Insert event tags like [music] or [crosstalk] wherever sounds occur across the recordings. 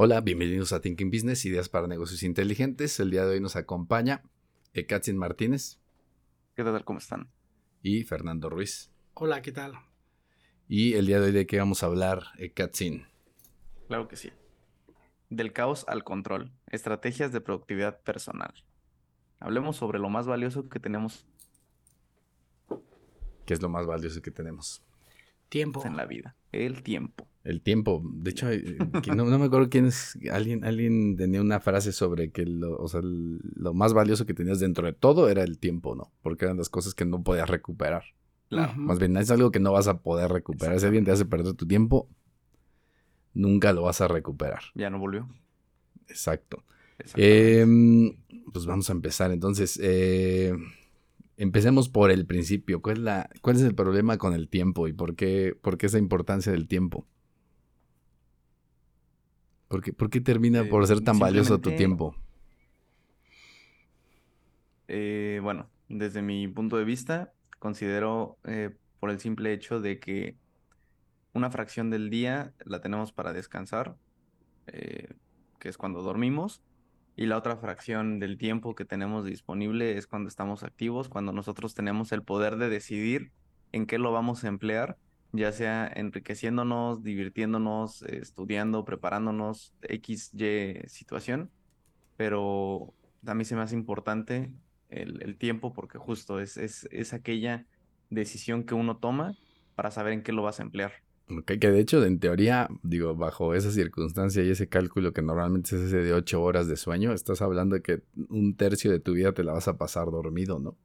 Hola, bienvenidos a Thinking Business, ideas para negocios inteligentes. El día de hoy nos acompaña Ekatzin Martínez ¿Qué tal? ¿Cómo están? y Fernando Ruiz. Hola, ¿qué tal? Y el día de hoy de qué vamos a hablar, Ekatzin. Claro que sí. Del caos al control. Estrategias de productividad personal. Hablemos sobre lo más valioso que tenemos ¿Qué es lo más valioso que tenemos? Tiempo. en la vida. El tiempo. El tiempo. De hecho, [laughs] no, no me acuerdo quién es. Alguien, alguien tenía una frase sobre que lo, o sea, lo más valioso que tenías dentro de todo era el tiempo, ¿no? Porque eran las cosas que no podías recuperar. Claro. Más bien, es algo que no vas a poder recuperar. Si alguien te hace perder tu tiempo, nunca lo vas a recuperar. Ya no volvió. Exacto. Em, pues vamos a empezar. Entonces, eh, empecemos por el principio. ¿Cuál es, la, ¿Cuál es el problema con el tiempo y por qué, por qué esa importancia del tiempo? ¿Por qué, por qué termina Eh, por ser tan valioso tu tiempo? Eh, bueno, desde mi punto de vista, considero eh, por el simple hecho de que una fracción del día la tenemos para descansar, eh, que es cuando dormimos, y la otra fracción del tiempo que tenemos disponible es cuando estamos activos, cuando nosotros tenemos el poder de decidir en qué lo vamos a emplear, ya sea enriqueciéndonos, divirtiéndonos, estudiando, preparándonos, X, Y situación, pero a mí se me hace importante el, tiempo porque justo es, es, es aquella decisión que uno toma para saber en qué lo vas a emplear. Ok, que de hecho, en teoría, digo, bajo esa circunstancia y ese cálculo que normalmente es ese de ocho horas de sueño, estás hablando de que un tercio de tu vida te la vas a pasar dormido, ¿no?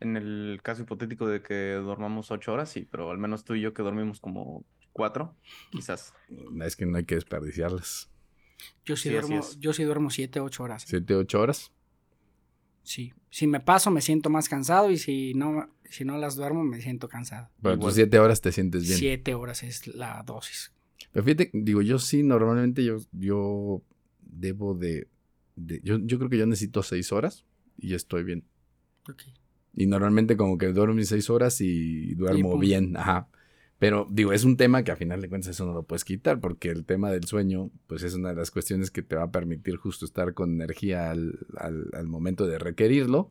En el caso hipotético de que dormamos ocho horas, sí, pero al menos tú y yo que dormimos como cuatro, quizás. Es que no hay que desperdiciarlas. Yo sí, duermo, yo sí duermo 7, 8 horas. ¿Siete, ocho horas? Sí. Si me paso, me siento más cansado y si no, si no las duermo, me siento cansado. Pero tus siete horas te sientes bien. 7 horas es la dosis. Pero fíjate, digo, yo sí, normalmente yo, yo debo de, de- yo, yo creo que yo necesito seis horas y estoy bien. Ok. Y normalmente como que duermo mis seis horas y duermo bien, ajá. Pero digo, es un tema que a final de cuentas eso no lo puedes quitar porque el tema del sueño, pues es una de las cuestiones que te va a permitir justo estar con energía al, al- al momento de requerirlo.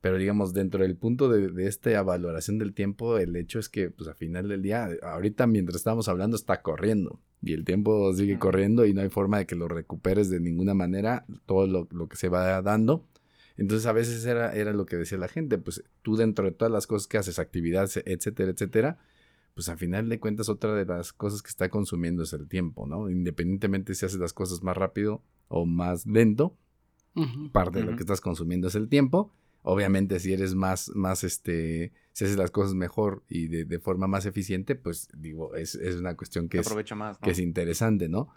Pero digamos, dentro del punto de, de esta valoración del tiempo, el hecho es que, pues a final del día, ahorita mientras estamos hablando está corriendo y el tiempo sigue corriendo y no hay forma de que lo recuperes de ninguna manera, todo lo, lo que se va dando. Entonces a veces era, era lo que decía la gente, pues tú dentro de todas las cosas que haces, actividades, etcétera, etcétera, pues al final de cuentas otra de las cosas que está consumiendo es el tiempo, ¿no? Independientemente si haces las cosas más rápido o más lento, parte de lo que estás consumiendo es el tiempo. Obviamente, si eres más, más, este, si haces las cosas mejor y de, de forma más eficiente, pues digo, es, es una cuestión que es, más, ¿no? que es interesante, ¿no?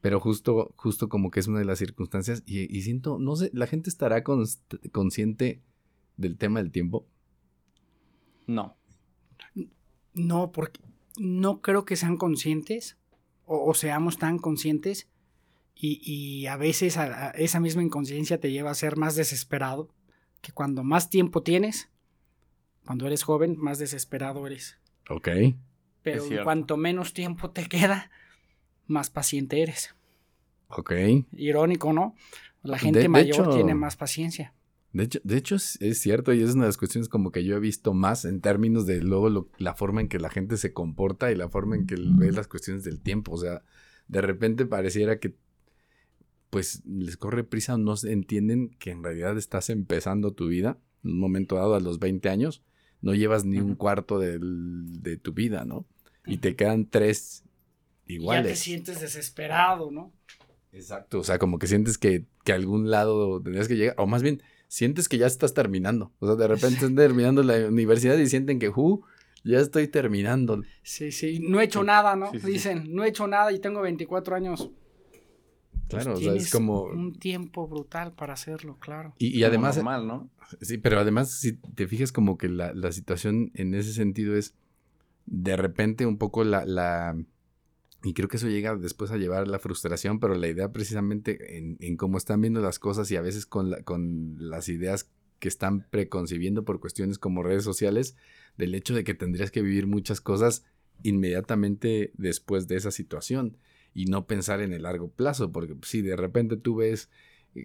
Pero justo, justo como que es una de las circunstancias y, y siento, no sé, la gente estará const- consciente del tema del tiempo. No. No, porque no creo que sean conscientes o, o seamos tan conscientes y, y a veces a- a esa misma inconsciencia te lleva a ser más desesperado que cuando más tiempo tienes, cuando eres joven, más desesperado eres. Ok. Pero cuanto menos tiempo te queda, más paciente eres. Ok. Irónico, ¿no? La gente de mayor hecho- tiene más paciencia. De hecho, de hecho es, es cierto y es una de las cuestiones como que yo he visto más en términos de luego lo- la forma en que la gente se comporta y la forma en que ve las cuestiones del tiempo. O sea, de repente pareciera que pues les corre prisa o no se entienden que en realidad estás empezando tu vida en un momento dado a los 20 años. No llevas ni un cuarto de tu vida, ¿no? Y te quedan tres Ya te sientes desesperado, ¿no? Exacto, o sea, como que sientes que, que a algún lado tendrías que llegar, o más bien, sientes que ya estás terminando. O sea, de repente están [laughs] terminando la universidad y sienten que, uh, ya estoy terminando. Sí, sí, no he hecho nada, ¿no? Sí, sí, sí. Dicen, no he hecho nada y tengo 24 años. pues Claro, o sea, es como- un tiempo brutal para hacerlo, claro. Y, y además, normal, ¿no? sí, pero además, si te fijas como que la, la situación en ese sentido es de repente un poco la, la- y creo que eso llega después a llevar la frustración, pero la idea precisamente en, en cómo están viendo las cosas y a veces con, la- con las ideas que están preconcibiendo por cuestiones como redes sociales, del hecho de que tendrías que vivir muchas cosas inmediatamente después de esa situación y no pensar en el largo plazo, porque si de repente tú ves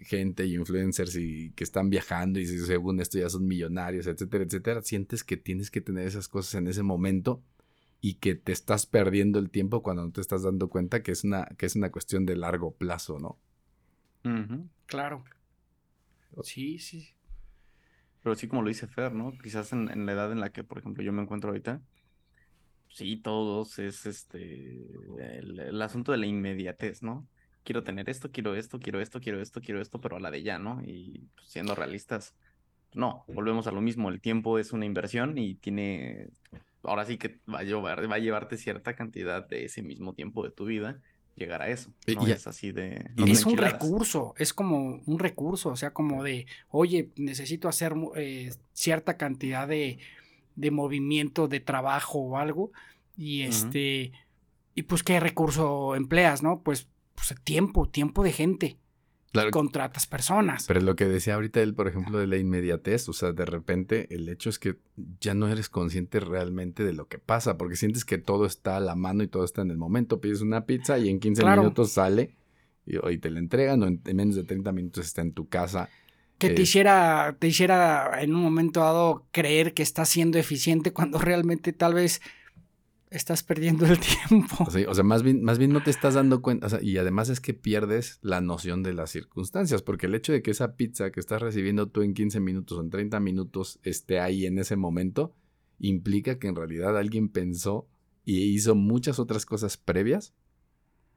gente y influencers y que están viajando y según esto ya son millonarios, etcétera, etcétera, sientes que tienes que tener esas cosas en ese momento y que te estás perdiendo el tiempo cuando no te estás dando cuenta que es una, que es una cuestión de largo plazo, ¿no? Claro. Sí, sí. Pero sí, como lo dice Fer, ¿no? Quizás en, en la edad en la que, por ejemplo, yo me encuentro ahorita, sí, todos es este, el, el asunto de la inmediatez, ¿no? Quiero tener esto, quiero esto, quiero esto, quiero esto, quiero esto, pero a la de ya, ¿no? Y pues, siendo realistas, no, volvemos a lo mismo, el tiempo es una inversión y tiene, ahora sí que va a llevar, va a llevarte cierta cantidad de ese mismo tiempo de tu vida llegar a eso, Y- no y- es así de... no es un recurso, es como un recurso, o sea, como de, oye, necesito hacer eh, cierta cantidad de, de movimiento, de trabajo o algo, y este, y pues qué recurso empleas, ¿no? Pues, pues tiempo, tiempo de gente, Claro, contratas personas. Pero lo que decía ahorita él, por ejemplo, de la inmediatez, o sea, de repente el hecho es que ya no eres consciente realmente de lo que pasa, porque sientes que todo está a la mano y todo está en el momento. Pides una pizza y en 15 Claro. minutos sale y, y te la entregan, o en, en menos de 30 minutos está en tu casa. que te eh, hiciera, te hiciera en un momento dado creer que estás siendo eficiente cuando realmente tal vez estás perdiendo el [laughs] tiempo. O sea, más, bien, más bien no te estás dando cuenta, y además es que pierdes la noción de las circunstancias, porque el hecho de que esa pizza que estás recibiendo tú en 15 minutos o en 30 minutos esté ahí en ese momento, implica que en realidad alguien pensó y hizo muchas otras cosas previas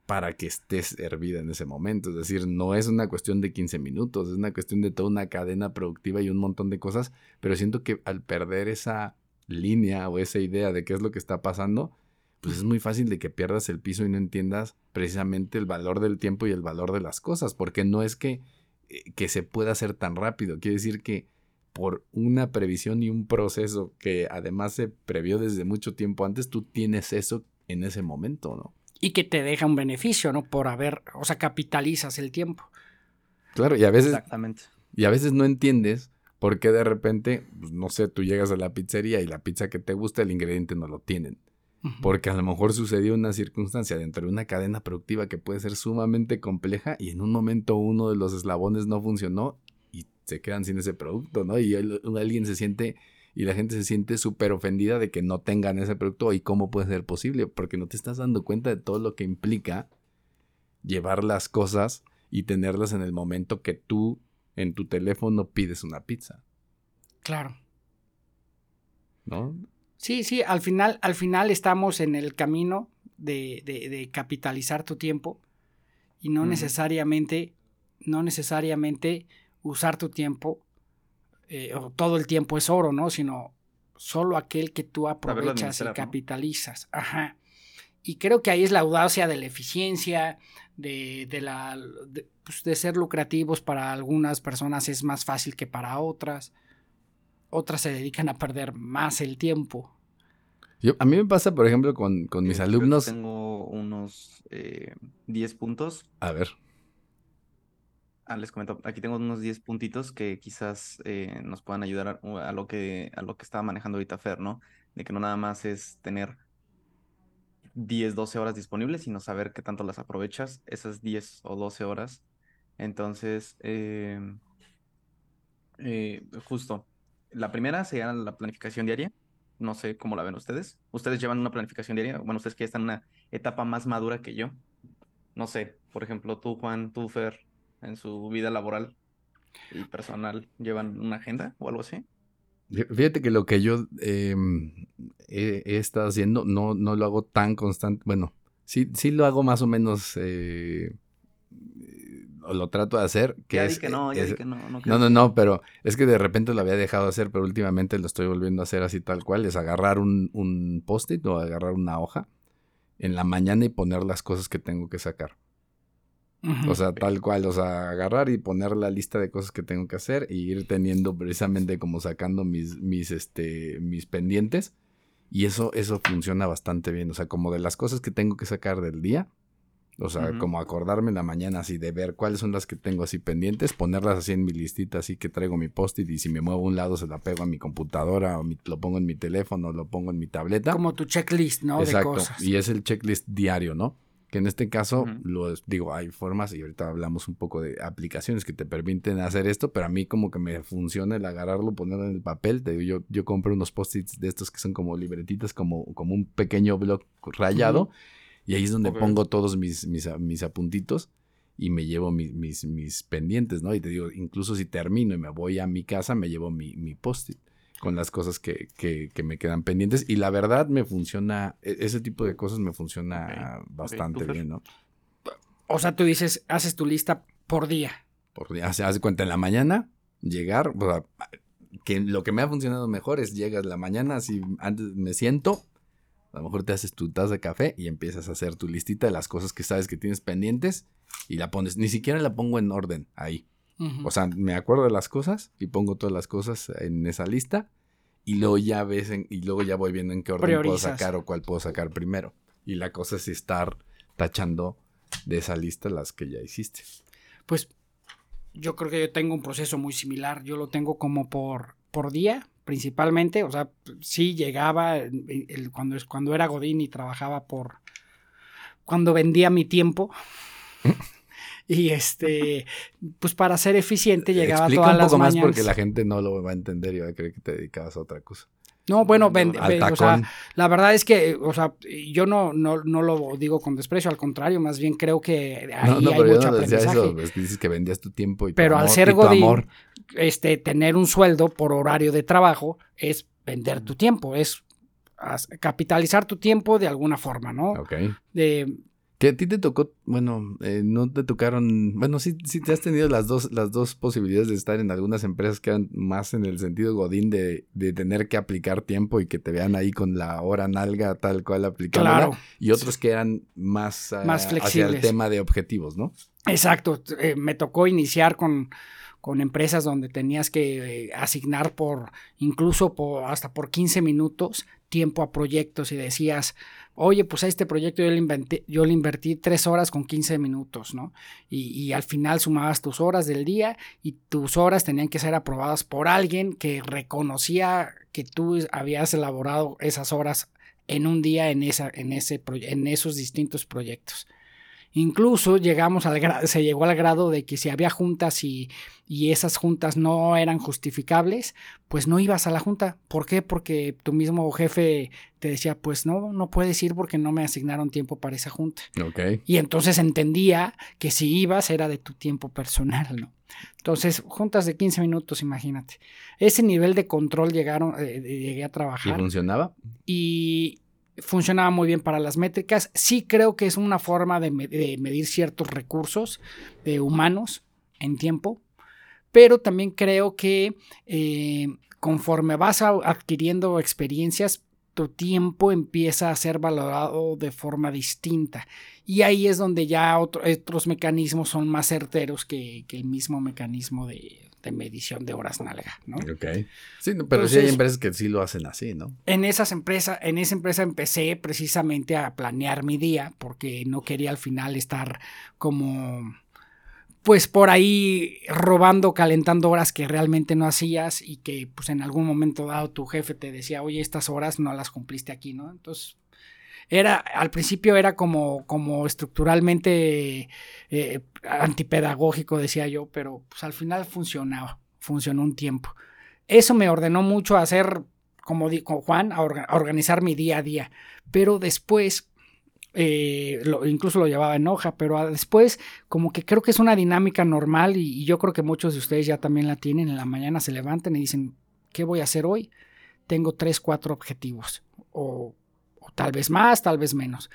para que estés hervida en ese momento. Es decir, no es una cuestión de 15 minutos, es una cuestión de toda una cadena productiva y un montón de cosas, pero siento que al perder esa línea o esa idea de qué es lo que está pasando, pues es muy fácil de que pierdas el piso y no entiendas precisamente el valor del tiempo y el valor de las cosas, porque no es que, eh, que se pueda hacer tan rápido, quiere decir que por una previsión y un proceso que además se previó desde mucho tiempo antes, tú tienes eso en ese momento, ¿no? Y que te deja un beneficio, ¿no? Por haber, o sea, capitalizas el tiempo. Claro, y a veces, Exactamente. y a veces no entiendes por qué de repente, pues, no sé, tú llegas a la pizzería y la pizza que te gusta, el ingrediente no lo tienen. Porque a lo mejor sucedió una circunstancia dentro de una cadena productiva que puede ser sumamente compleja y en un momento uno de los eslabones no funcionó y se quedan sin ese producto, ¿no? Y el- alguien se siente y la gente se siente súper ofendida de que no tengan ese producto y cómo puede ser posible, porque no te estás dando cuenta de todo lo que implica llevar las cosas y tenerlas en el momento que tú en tu teléfono pides una pizza, Claro. ¿no? Sí, sí, al final, al final estamos en el camino de, de- de capitalizar tu tiempo y no necesariamente, no necesariamente usar tu tiempo, eh, o todo el tiempo es oro, ¿no? Sino solo aquel que tú aprovechas y capitalizas. Ajá. Y creo que ahí es la audacia de la eficiencia, de, de la, de, pues, de ser lucrativos para algunas personas es más fácil que para otras. Otras se dedican a perder más el tiempo. Yo, a mí me pasa, por ejemplo, con, con mis alumnos... Tengo unos eh, 10 puntos. A ver. Ah, les comento, aquí tengo unos 10 puntitos que quizás eh, nos puedan ayudar a, a lo que, a lo que estaba manejando ahorita Fer, ¿no? De que no nada más es tener 10, 12 horas disponibles, sino saber qué tanto las aprovechas esas 10 o 12 horas. Entonces, eh, eh, justo, la primera sería la planificación diaria. No sé cómo la ven ustedes. ¿Ustedes llevan una planificación diaria? Bueno, ustedes que ya están en una etapa más madura que yo. No sé, por ejemplo, tú, Juan, tú, Fer, en su vida laboral y personal, ¿llevan una agenda o algo así? Fí- Fíjate que lo que yo eh, he, he estado haciendo no, no lo hago tan constante. Bueno, sí, sí lo hago más o menos. eh, eh, o lo trato de hacer. Que ya es, di que no, ya es- di que no. No, No, no, no, pero es que de repente lo había dejado de hacer, pero últimamente lo estoy volviendo a hacer así tal cual. Es agarrar un, un post-it o agarrar una hoja en la mañana y poner las cosas que tengo que sacar. O sea, tal cual, o sea, agarrar y poner la lista de cosas que tengo que hacer y ir teniendo precisamente como sacando mis, mis, este, mis pendientes. Y eso, eso funciona bastante bien. O sea, como de las cosas que tengo que sacar del día. O sea, como acordarme en la mañana así de ver cuáles son las que tengo así pendientes, ponerlas así en mi listita, así que traigo mi post-it y si me muevo a un lado se la pego a mi computadora o mi- lo pongo en mi teléfono, lo pongo en mi tableta. Como tu checklist, ¿no? Exacto. De cosas. Y es el checklist diario, ¿no? Que en este caso, Ujú. lo digo, hay formas y ahorita hablamos un poco de aplicaciones que te permiten hacer esto, pero a mí como que me funciona el agarrarlo, ponerlo en el papel. Te digo, yo, yo compro unos post-its de estos que son como libretitas, como, como un pequeño blog rayado, y ahí es donde pongo todos mis, mis, mis apuntitos y me llevo mi- mis, mis pendientes, ¿no? Y te digo, incluso si termino y me voy a mi casa, me llevo mi, mi post-it con las cosas que, que, que me quedan pendientes. Y la verdad me funciona, e- ese tipo de cosas me funciona bastante bien, ¿no? O sea, tú dices, haces tu lista por día. Por día, se hace cuenta en la mañana, llegar, o sea, que lo que me ha funcionado mejor es llegas la mañana, así antes me siento, a lo mejor te haces tu taza de café y empiezas a hacer tu listita de las cosas que sabes que tienes pendientes y la pones, ni siquiera la pongo en orden ahí. Ujú. O sea, me acuerdo de las cosas y pongo todas las cosas en esa lista y luego ya ves en- y luego ya voy viendo en qué orden puedo Priorizas. sacar o cuál puedo sacar primero. Y la cosa es estar tachando de esa lista las que ya hiciste. Pues yo creo que yo tengo un proceso muy similar. Yo lo tengo como por, por día, principalmente. O sea, sí llegaba el- el- cuando, cuando era Godín y trabajaba por. Cuando vendía mi tiempo. [laughs] y este, pues para ser eficiente llegaba Explica todas un las poco más mañanas. porque la gente no lo va a entender y va a creer que te dedicabas a otra cosa. No, bueno, o sea, la verdad es que, o sea, yo no, no, no lo digo con desprecio, al contrario, más bien creo que ahí no, no, hay pero yo mucho no aprendizaje. eso. Es que dices que vendías tu tiempo y tu Pero al ser Godín, amor. este, tener un sueldo por horario de trabajo es vender tu tiempo, es capitalizar tu tiempo de alguna forma, ¿no? Ok. De, Que a ti te tocó, bueno, eh, no te tocaron, bueno, sí, sí te has tenido las dos, las dos posibilidades de estar en algunas empresas que eran más en el sentido godín de, de tener que aplicar tiempo y que te vean ahí con la hora nalga tal cual aplicándola. claro, Y otros que eran más, ah, Más hacia el flexibles. tema de objetivos, ¿no? exacto. eh, me tocó iniciar con, con empresas donde tenías que eh, asignar por, incluso por, hasta por 15 minutos, tiempo a proyectos y decías, oye, pues a este proyecto yo le, inventé, yo le invertí tres horas con 15 minutos, ¿no? Y, y al final sumabas tus horas del día y tus horas tenían que ser aprobadas por alguien que reconocía que tú habías elaborado esas horas en un día en, esa, en, ese, en esos distintos proyectos. Incluso llegamos al se llegó al grado de que si había juntas y, y esas juntas no eran justificables, pues no ibas a la junta. ¿Por qué? Porque tu mismo jefe te decía, pues no, no puedes ir porque no me asignaron tiempo para esa junta. Ok. Y entonces entendía que si ibas era de tu tiempo personal, ¿no? Entonces, juntas de 15 minutos, imagínate. Ese nivel de control llegaron, eh, llegué a ¿Y trabajar funcionaba? y funcionaba muy bien para las métricas. Sí creo que es una forma de, me- de medir ciertos recursos de humanos en tiempo, pero también creo que eh, conforme vas adquiriendo experiencias, tu tiempo empieza a ser valorado de forma distinta. Y ahí es donde ya otro- otros mecanismos son más certeros que el mismo mecanismo de, de medición de horas nalga, ¿no? Ok. Sí, pero sí hay empresas que sí lo hacen así, ¿no? En esas empresas, en esa empresa empecé precisamente a planear mi día porque no quería al final estar como pues por ahí robando, calentando horas que realmente no hacías y que pues en algún momento dado tu jefe te decía, oye, estas horas no las cumpliste aquí, ¿no? Entonces, era, al principio era como, como estructuralmente eh, antipedagógico, decía yo, pero pues al final funcionaba, funcionó un tiempo. Eso me ordenó mucho hacer, como dijo Juan, a, orga- a organizar mi día a día, pero después eh, lo- incluso lo llevaba en hoja, pero a- después como que creo que es una dinámica normal y, y yo creo que muchos de ustedes ya también la tienen. En la mañana se levantan y dicen, ¿qué voy a hacer hoy? Tengo tres, cuatro objetivos o tal vez más, tal vez menos.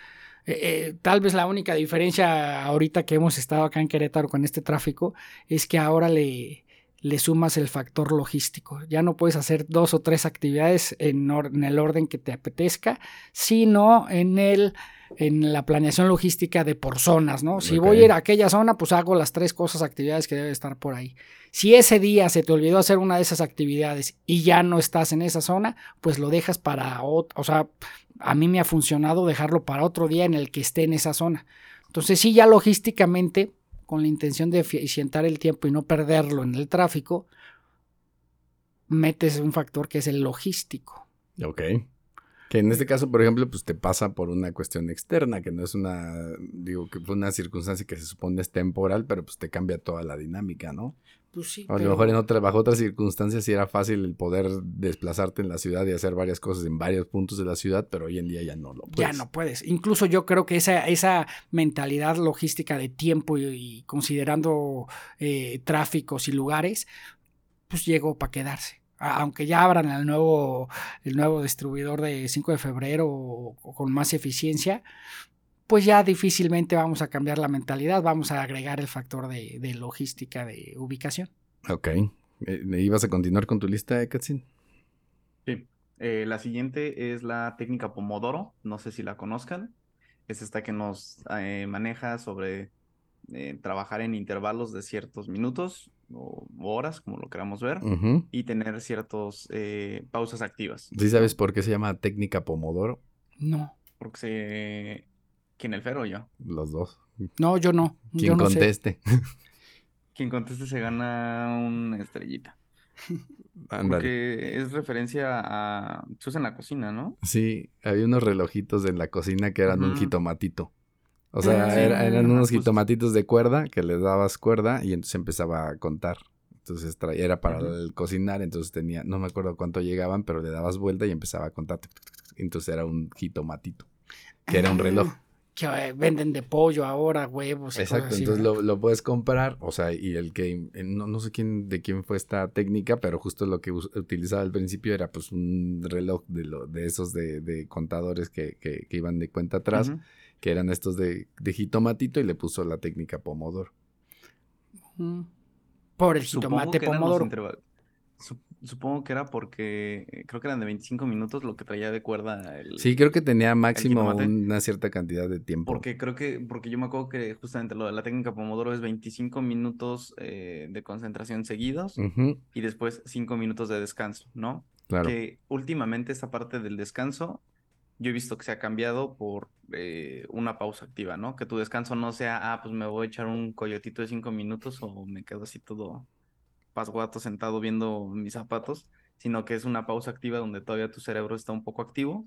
Eh, eh, tal vez la única diferencia ahorita que hemos estado acá en Querétaro con este tráfico es que ahora le, le sumas el factor logístico. Ya no puedes hacer dos o tres actividades en, el orden que te apetezca, sino en el en la planeación logística de por zonas, ¿no? Si voy a ir a aquella zona, pues hago las tres cosas, actividades que deben estar por ahí. Si ese día se te olvidó hacer una de esas actividades y ya no estás en esa zona, pues lo dejas para otro, o sea, a mí me ha funcionado dejarlo para otro día en el que esté en esa zona. Entonces sí, ya logísticamente con la intención de eficientar el tiempo y no perderlo en el tráfico, metes un factor que es el logístico. Ok. Que en este caso, por ejemplo, pues te pasa por una cuestión externa, que no es una, digo, que fue una circunstancia que se supone es temporal, pero pues te cambia toda la dinámica, ¿no? Pues sí. A lo mejor en otra, bajo otras circunstancias sí era fácil el poder desplazarte en la ciudad y hacer varias cosas en varios puntos de la ciudad, pero hoy en día ya no lo puedes. Ya no puedes. Incluso yo creo que esa, esa mentalidad logística de tiempo y, considerando eh, tráficos y lugares, pues llegó para quedarse. Aunque ya abran el nuevo, el nuevo distribuidor de 5 de febrero o con más eficiencia, pues ya difícilmente vamos a cambiar la mentalidad, vamos a agregar el factor de, logística, de ubicación. Ok. Eh, ¿Ibas a continuar con tu lista, Katsin? Sí. Eh, la siguiente es la técnica Pomodoro, no sé si la conozcan. Es esta que nos eh, maneja sobre trabajar en intervalos de ciertos minutos o horas, como lo queramos ver, y tener ciertas pausas activas. ¿Sí sabes por qué se llama técnica Pomodoro? No. Porque se ¿Quién, el Fer o yo? Los dos. No, yo no. Quien conteste. [laughs] Quien conteste se gana una estrellita. [laughs] Porque es referencia a. Se usa en la cocina, ¿no? Sí, había unos relojitos en la cocina que eran un jitomatito. O sea, ah, eran unos jitomatitos de cuerda que le dabas cuerda y entonces empezaba a contar. Entonces era para el cocinar, entonces tenía, no me acuerdo cuánto llegaban, pero le dabas vuelta y empezaba a contar. Entonces era un jitomatito, que era un reloj. Ah que eh, venden de pollo ahora, huevos. Exacto, entonces lo, puedes comprar, o sea, y el que, no, no sé quién, de quién fue esta técnica, pero justo lo que utilizaba al principio era pues un reloj de, lo, de esos de, contadores que, que, iban de cuenta atrás, que eran estos de, de jitomatito y le puso la técnica Pomodoro. Por el jitomate Pomodoro. Supongo que era porque creo que eran de 25 minutos lo que traía de cuerda el. Sí, creo que tenía máximo una cierta cantidad de tiempo. Porque creo que, porque yo me acuerdo que justamente lo de la técnica Pomodoro es 25 minutos eh, de concentración seguidos y después 5 minutos de descanso, ¿no? Claro. Que últimamente esta parte del descanso yo he visto que se ha cambiado por eh, una pausa activa, ¿no? Que tu descanso no sea, ah, pues me voy a echar un coyotito de 5 minutos o me quedo así todo pasguato sentado viendo mis zapatos, sino que es una pausa activa donde todavía tu cerebro está un poco activo.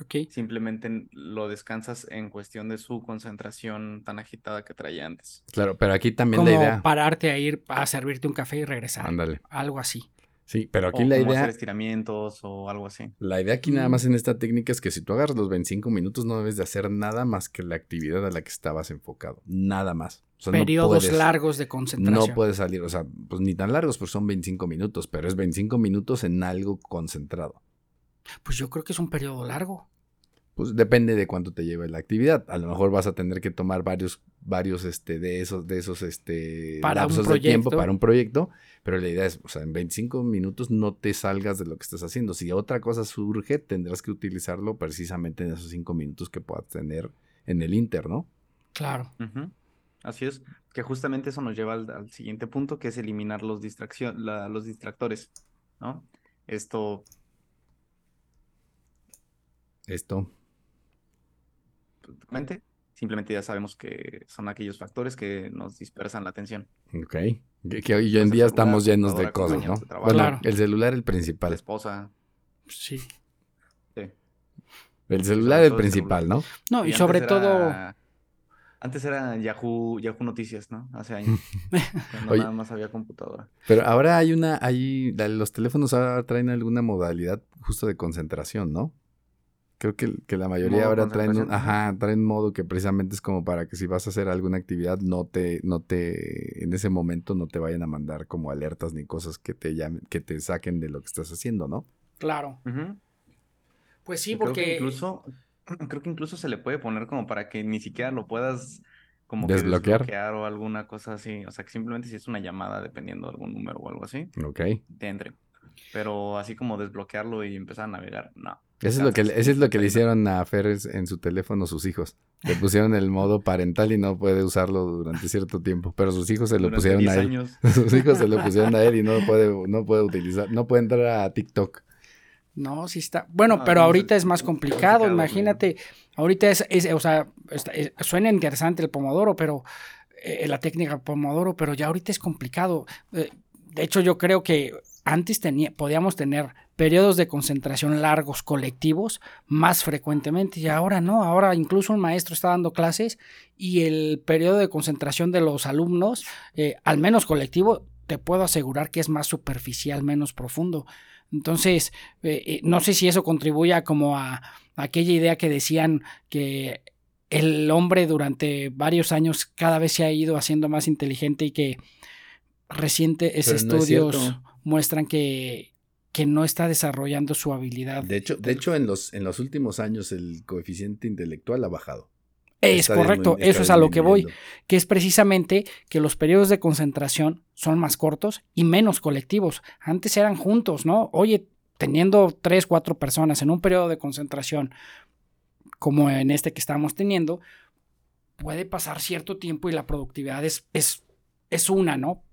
Okay. Simplemente lo descansas en cuestión de su concentración tan agitada que traía antes. Claro, pero aquí también la idea. Pararte a ir a servirte un café y regresar. Ándale. Algo así. Sí, pero aquí la idea. Hacer estiramientos o algo así. La idea aquí nada más en esta técnica es que si tú agarras los 25 minutos no debes de hacer nada más que la actividad a la que estabas enfocado. Nada más. Periodos largos de concentración. No puedes salir, o sea, pues ni tan largos, pues son 25 minutos, pero es 25 minutos en algo concentrado. Pues yo creo que es un periodo largo. Pues depende de cuánto te lleve la actividad. A lo mejor vas a tener que tomar varios, varios este, de esos, de esos este, para lapsos de tiempo para un proyecto, pero la idea es, o sea, en 25 minutos no te salgas de lo que estás haciendo. Si otra cosa surge, tendrás que utilizarlo precisamente en esos 5 minutos que puedas tener en el Inter, ¿no? Claro. Así es, que justamente eso nos lleva al, siguiente punto, que es eliminar los, los distractores, ¿no? Esto... Esto simplemente ya sabemos que son aquellos factores que nos dispersan la atención. Ok. Que, hoy en día estamos llenos de cosas, ¿no? bueno, el celular el principal. La esposa. Sí. Sí. El celular el principal, ¿no? No, y, sobre todo... Antes era Yahoo, Yahoo Noticias, ¿no? Hace años. [laughs] no nada más había computadora. Pero ahora hay una, hay, los teléfonos ahora traen alguna modalidad justo de concentración, ¿no? Creo que, la mayoría ahora traen un, ajá, traen modo que precisamente es como para que si vas a hacer alguna actividad no te, no te, en ese momento no te vayan a mandar como alertas ni cosas que te llamen, que te saquen de lo que estás haciendo, ¿no? Claro. Pues sí, porque. Creo que, incluso, [clears throat] creo que incluso se le puede poner como para que ni siquiera lo puedas como que Desbloquear. desbloquear o alguna cosa así. O sea, que simplemente si es una llamada dependiendo de algún número o algo así, Ok. te entre. Pero así como desbloquearlo y empezar a navegar, no. Eso es lo que, eso es lo que le hicieron a Fer en su teléfono sus hijos. Le pusieron el modo parental y no puede usarlo durante cierto tiempo. Pero sus hijos se lo Durante pusieron 10 a él. años. [laughs] Sus hijos se lo pusieron a él y no puede, no puede utilizar, no puede entrar a TikTok. No, sí está. Bueno, No, pero no, ahorita es más complicado. Imagínate, ahorita es, es- o sea, está- es- suena interesante el pomodoro, pero eh, la técnica pomodoro, pero ya ahorita es complicado. Eh, de hecho, yo creo que antes tenía, podíamos tener periodos de concentración largos colectivos más frecuentemente y ahora no. Ahora incluso un maestro está dando clases y el periodo de concentración de los alumnos, eh, al menos colectivo, te puedo asegurar que es más superficial, menos profundo. Entonces, eh, eh, no sé si eso contribuya como a, a aquella idea que decían que el hombre durante varios años cada vez se ha ido haciendo más inteligente y que recientes no estudios muestran que, que no está desarrollando su habilidad. De hecho, de hecho en, los, en los últimos años el coeficiente intelectual ha bajado. es Está correcto, eso es a lo que voy, que es precisamente que los periodos de concentración son más cortos y menos colectivos. Antes eran juntos, ¿no? Oye, teniendo tres, cuatro personas en un periodo de concentración, como en este que estamos teniendo, puede pasar cierto tiempo y la productividad es, es, es una, ¿no?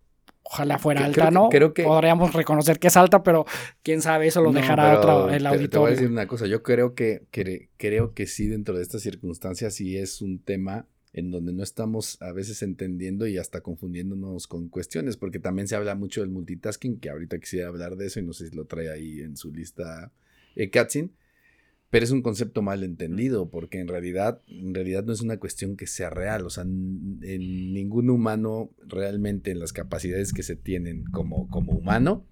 Ojalá fuera Creo- alta, ¿no? creo que- Podríamos reconocer que es alta, pero quién sabe, eso lo No, dejará otro, el te- Te, voy a auditorio. decir una cosa, yo creo que, que- creo que sí dentro de estas circunstancias sí es un tema en donde no estamos a veces entendiendo y hasta confundiéndonos con cuestiones, porque también se habla mucho del multitasking, que ahorita quisiera hablar de eso y no sé si lo trae ahí en su lista eh, Katzin, pero es un concepto mal entendido, porque en realidad, en realidad no es una cuestión que sea real, o sea, en ningún humano realmente en las capacidades que se tienen como, como humano,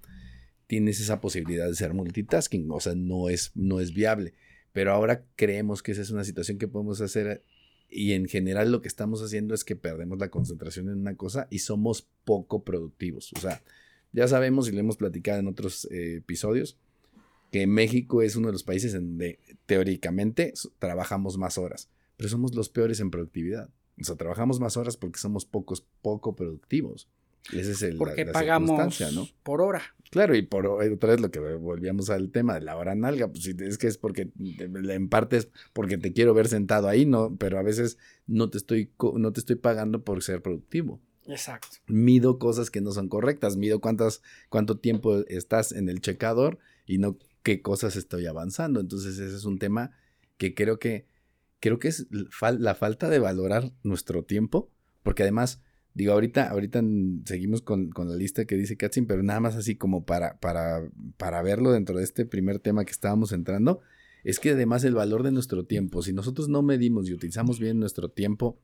tienes esa posibilidad de ser multitasking, o sea, no es, no es viable. Pero ahora creemos que esa es una situación que podemos hacer y en general lo que estamos haciendo es que perdemos la concentración en una cosa y somos poco productivos. O sea, ya sabemos y lo hemos platicado en otros eh, episodios que México es uno de los países en donde teóricamente trabajamos más horas, pero somos los peores en productividad. O sea, trabajamos más horas porque somos pocos, poco productivos. Ese es el, la- porque la pagamos circunstancia, ¿no? por hora. Claro, y por otra vez lo que volvíamos al tema de la hora nalga, pues es que es porque en parte es porque te quiero ver sentado ahí, no, pero a veces no te estoy no te estoy pagando por ser productivo. Exacto. Mido cosas que no son correctas, mido cuántas cuánto tiempo estás en el checador y no qué cosas estoy avanzando. Entonces, ese es un tema que creo que creo que es la falta de valorar nuestro tiempo, porque además Digo, ahorita, ahorita seguimos con, con la lista que dice Katzin, pero nada más así como para, para, para verlo dentro de este primer tema que estábamos entrando, es que además el valor de nuestro tiempo, si nosotros no medimos y utilizamos bien nuestro tiempo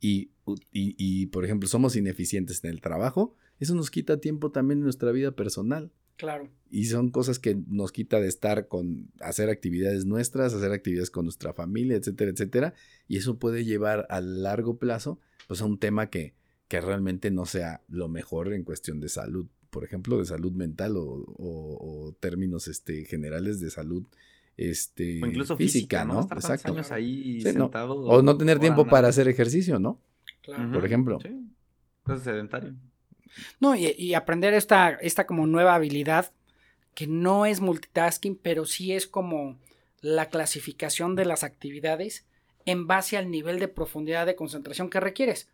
y, y, y, por ejemplo, somos ineficientes en el trabajo, eso nos quita tiempo también en nuestra vida personal. Claro. Y son cosas que nos quita de estar con, hacer actividades nuestras, hacer actividades con nuestra familia, etcétera, etcétera. Y eso puede llevar a largo plazo, pues a un tema que, que realmente no sea lo mejor en cuestión de salud, por ejemplo, de salud mental o, o- o términos este, generales de salud este, O incluso física, ¿no? Estar Exacto. años ahí Sí, no. sentado. O no tener tiempo para hacer ejercicio, ¿no? claro. Por ejemplo. Sí. Cosas sedentario. No, y, y aprender esta, esta como nueva habilidad que no es multitasking, pero sí es como la clasificación de las actividades en base al nivel de profundidad de concentración que requieres.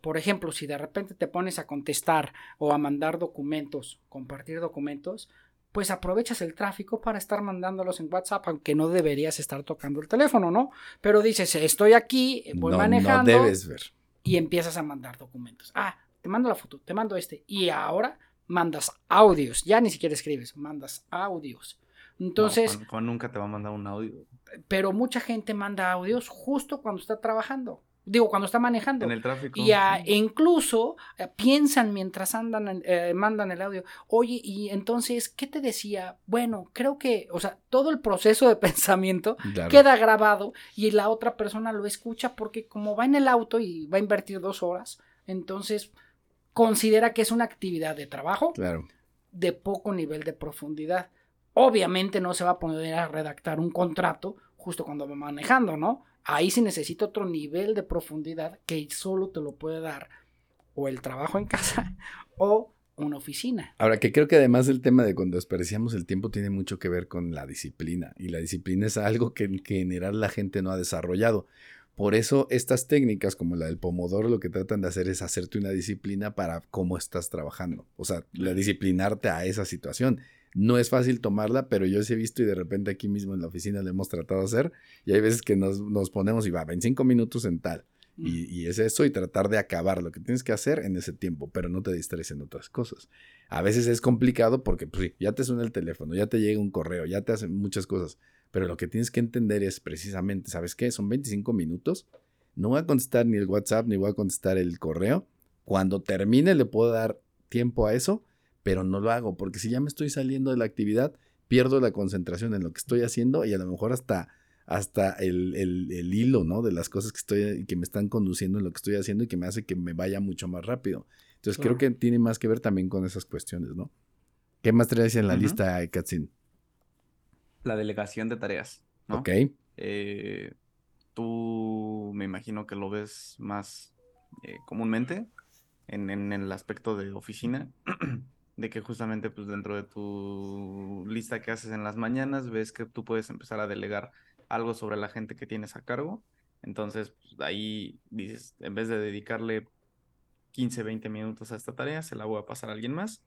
Por ejemplo, si de repente te pones a contestar o a mandar documentos, compartir documentos, pues aprovechas el tráfico para estar mandándolos en WhatsApp, aunque no deberías estar tocando el teléfono, ¿no? Pero dices, estoy aquí, voy no, manejando no debes ver. y empiezas a mandar documentos. Ah, te mando la foto, te mando este. Y ahora mandas audios. Ya ni siquiera escribes, mandas audios. Entonces, No, Juan, nunca te va a mandar un audio. pero mucha gente manda audios justo cuando está trabajando. Digo, cuando está manejando. En el tráfico. Y a- incluso eh, piensan mientras andan, eh, mandan el audio. Oye, y entonces, ¿qué te decía? Bueno, creo que, o sea, todo el proceso de [laughs] pensamiento Claro. queda grabado y la otra persona lo escucha porque como va en el auto y va a invertir dos horas, entonces considera que es una actividad de trabajo Claro. de poco nivel de profundidad. Obviamente no se va a poner a redactar un contrato justo cuando va manejando, ¿no? ahí sí necesita otro nivel de profundidad que solo te lo puede dar o el trabajo en casa [laughs] o una oficina. Ahora que creo que además el tema de cuando desperdiciamos el tiempo tiene mucho que ver con la disciplina y la disciplina es algo que, que en general la gente no ha desarrollado. Por eso estas técnicas como la del pomodoro lo que tratan de hacer es hacerte una disciplina para cómo estás trabajando, o sea, la disciplinarte a esa situación. No es fácil tomarla, pero yo sí he visto y de repente aquí mismo en la oficina lo hemos tratado de hacer y hay veces que nos, nos ponemos y va, 25 minutos en tal. Y, y, es eso y tratar de acabar lo que tienes que hacer en ese tiempo, pero no te distraes en otras cosas. A veces es complicado porque pues, ya te suena el teléfono, ya te llega un correo, ya te hacen muchas cosas, pero lo que tienes que entender es precisamente, ¿sabes qué? Son 25 minutos, no voy a contestar ni el WhatsApp ni voy a contestar el correo. Cuando termine le puedo dar tiempo a eso, pero no lo hago porque si ya me estoy saliendo de la actividad, pierdo la concentración en lo que estoy haciendo y a lo mejor hasta hasta el, el, el, hilo, ¿no? De las cosas que estoy, que me están conduciendo en lo que estoy haciendo y que me hace que me vaya mucho más rápido. Entonces claro. creo que tiene más que ver también con esas cuestiones, ¿no? ¿Qué más traes en la uh -huh. lista, Katsin? La delegación de tareas, ¿no? Ok. Eh, tú me imagino que lo ves más eh, comúnmente en, en, el aspecto de oficina, [clears throat] de que justamente pues dentro de tu lista que haces en las mañanas ves que tú puedes empezar a delegar algo sobre la gente que tienes a cargo. Entonces, pues, ahí dices, en vez de dedicarle 15, 20 minutos a esta tarea, se la voy a pasar a alguien más,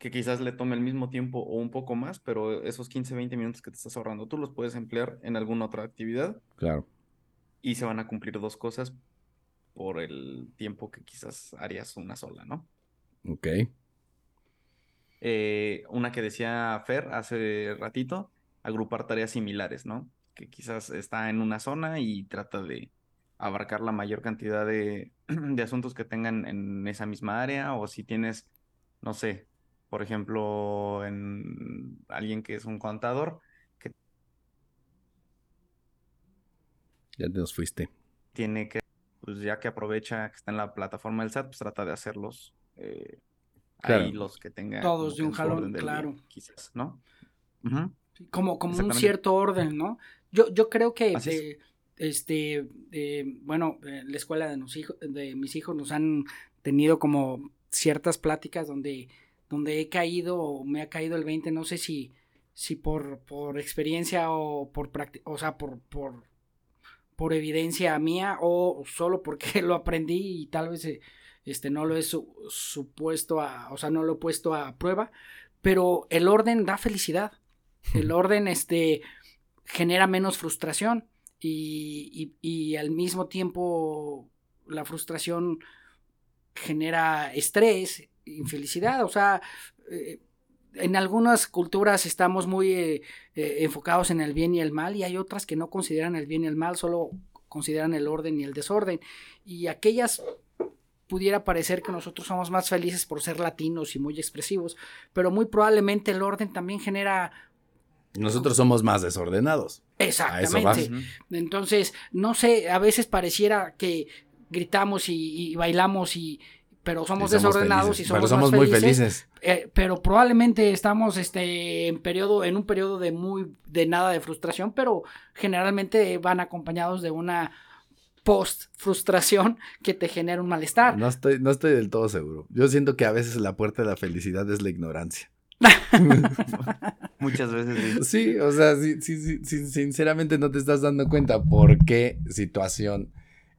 que quizás le tome el mismo tiempo o un poco más, pero esos 15, 20 minutos que te estás ahorrando, tú los puedes emplear en alguna otra actividad. Claro. Y se van a cumplir dos cosas por el tiempo que quizás harías una sola, ¿no? Ok. Eh, una que decía Fer hace ratito, agrupar tareas similares, ¿no? que quizás está en una zona y trata de abarcar la mayor cantidad de, [clears throat] de, asuntos que tengan en esa misma área o si tienes, no sé, por ejemplo, en alguien que es un contador que ya te nos fuiste. Tiene que, pues ya que aprovecha que está en la plataforma del SAT, pues trata de hacerlos eh, claro. ahí los que tengan todos de un jalón, claro, día, quizás, ¿no? Uh -huh. Como, como un cierto orden, ¿no? Yo, yo creo que de, este, de, bueno, la escuela de, nos hijo, de mis hijos nos han tenido como ciertas pláticas donde, donde he caído o me ha caído el 20, no sé si, si por, por experiencia o por o sea, por, por, por evidencia mía o solo porque [laughs] lo aprendí y tal vez este, no lo he su, supuesto a, o sea, no lo he puesto a prueba, pero el orden da felicidad. [laughs] El orden, este, genera menos frustración y, y, y, al mismo tiempo la frustración genera estrés, infelicidad, o sea, eh, en algunas culturas estamos muy eh, eh, enfocados en el bien y el mal y hay otras que no consideran el bien y el mal, solo consideran el orden y el desorden y aquellas pudiera parecer que nosotros somos más felices por ser latinos y muy expresivos, pero muy probablemente el orden también genera nosotros somos más desordenados. Exactamente. Entonces, no sé, a veces pareciera que gritamos y, y bailamos y pero somos, somos desordenados felices. y somos, pero somos muy felices. felices. Eh, pero probablemente estamos este en periodo en un periodo de muy de nada de frustración, pero generalmente van acompañados de una post frustración que te genera un malestar. No estoy no estoy del todo seguro. Yo siento que a veces la puerta de la felicidad es la ignorancia. [laughs] Muchas veces. Sí, o sea, sí, sí, sí, sinceramente no te estás dando cuenta por qué situación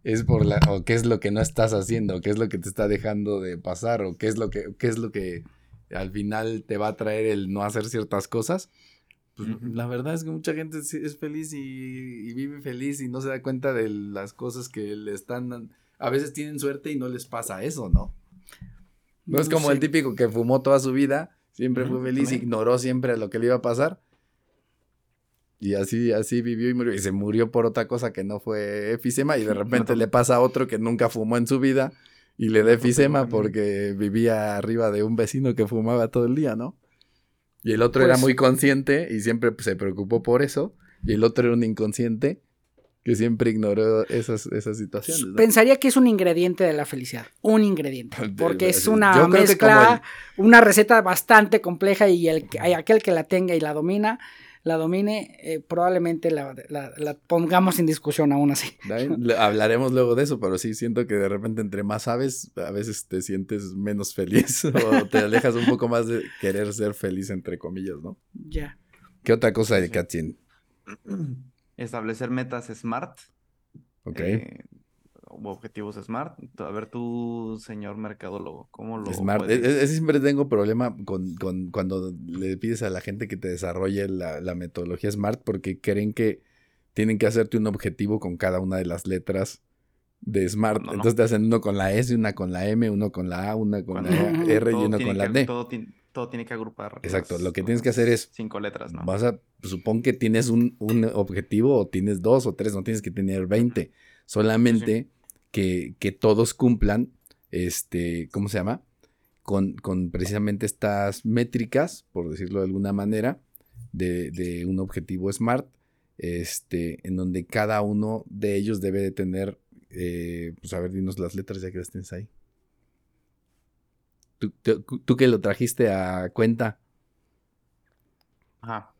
es por la, o qué es lo que no estás haciendo, o qué es lo que te está dejando de pasar, o qué es lo que, qué es lo que al final te va a traer el no hacer ciertas cosas. Pues, uh -huh. La verdad es que mucha gente es feliz y, y, vive feliz y no se da cuenta de las cosas que le están. A veces tienen suerte y no les pasa eso, ¿no? No, no es como el típico que fumó toda su vida Siempre fue feliz, También. ignoró siempre lo que le iba a pasar. Y así, así vivió y murió. Y se murió por otra cosa que no fue efisema. Y de [laughs] repente le pasa a otro que nunca fumó en su vida. Y le da efisema porque vivía arriba de un vecino que fumaba todo el día, ¿no? Y el otro pues, era muy consciente y siempre se preocupó por eso. Y el otro era un inconsciente que siempre ignoró esas, esas situaciones. ¿no? Pensaría que es un ingrediente de la felicidad, un ingrediente, [laughs] porque es una mezcla, el... una receta bastante compleja y el, aquel que la tenga y la domina la domine, eh, probablemente la, la- la pongamos en discusión aún así. Hablaremos luego de eso, pero sí siento que de repente entre más sabes, a veces te sientes menos feliz [laughs] o te alejas un poco más de querer ser feliz, entre comillas, ¿no? Ya. ¿Qué otra cosa de. Katzin? [clears throat] Establecer metas SMART. Ok. eh, objetivos SMART. A ver tú, señor mercadólogo, ¿cómo lo Smart. E- e- ese siempre tengo problema con, con cuando le pides a la gente que te desarrolle la, la metodología Smart porque creen que tienen que hacerte un objetivo con cada una de las letras de Smart. No, no. Entonces te hacen uno con la S, una con la M, uno con la A, una con Cuando la R y uno con la que- D. Todo, ti- todo tiene que agrupar. Exacto, las- lo que tienes que hacer es, Cinco letras, ¿no? vas a, supón que tienes un, un objetivo o tienes dos o tres, no tienes que tener 20. Solamente que, que todos cumplan, este, ¿cómo se llama? Con, con precisamente estas métricas, por decirlo de alguna manera, de, de un objetivo SMART, este, en donde cada uno de ellos debe de tener, eh, pues a ver, dinos las letras ya que las tienes ahí. Tú, tú- tú que lo trajiste a cuenta. Ajá.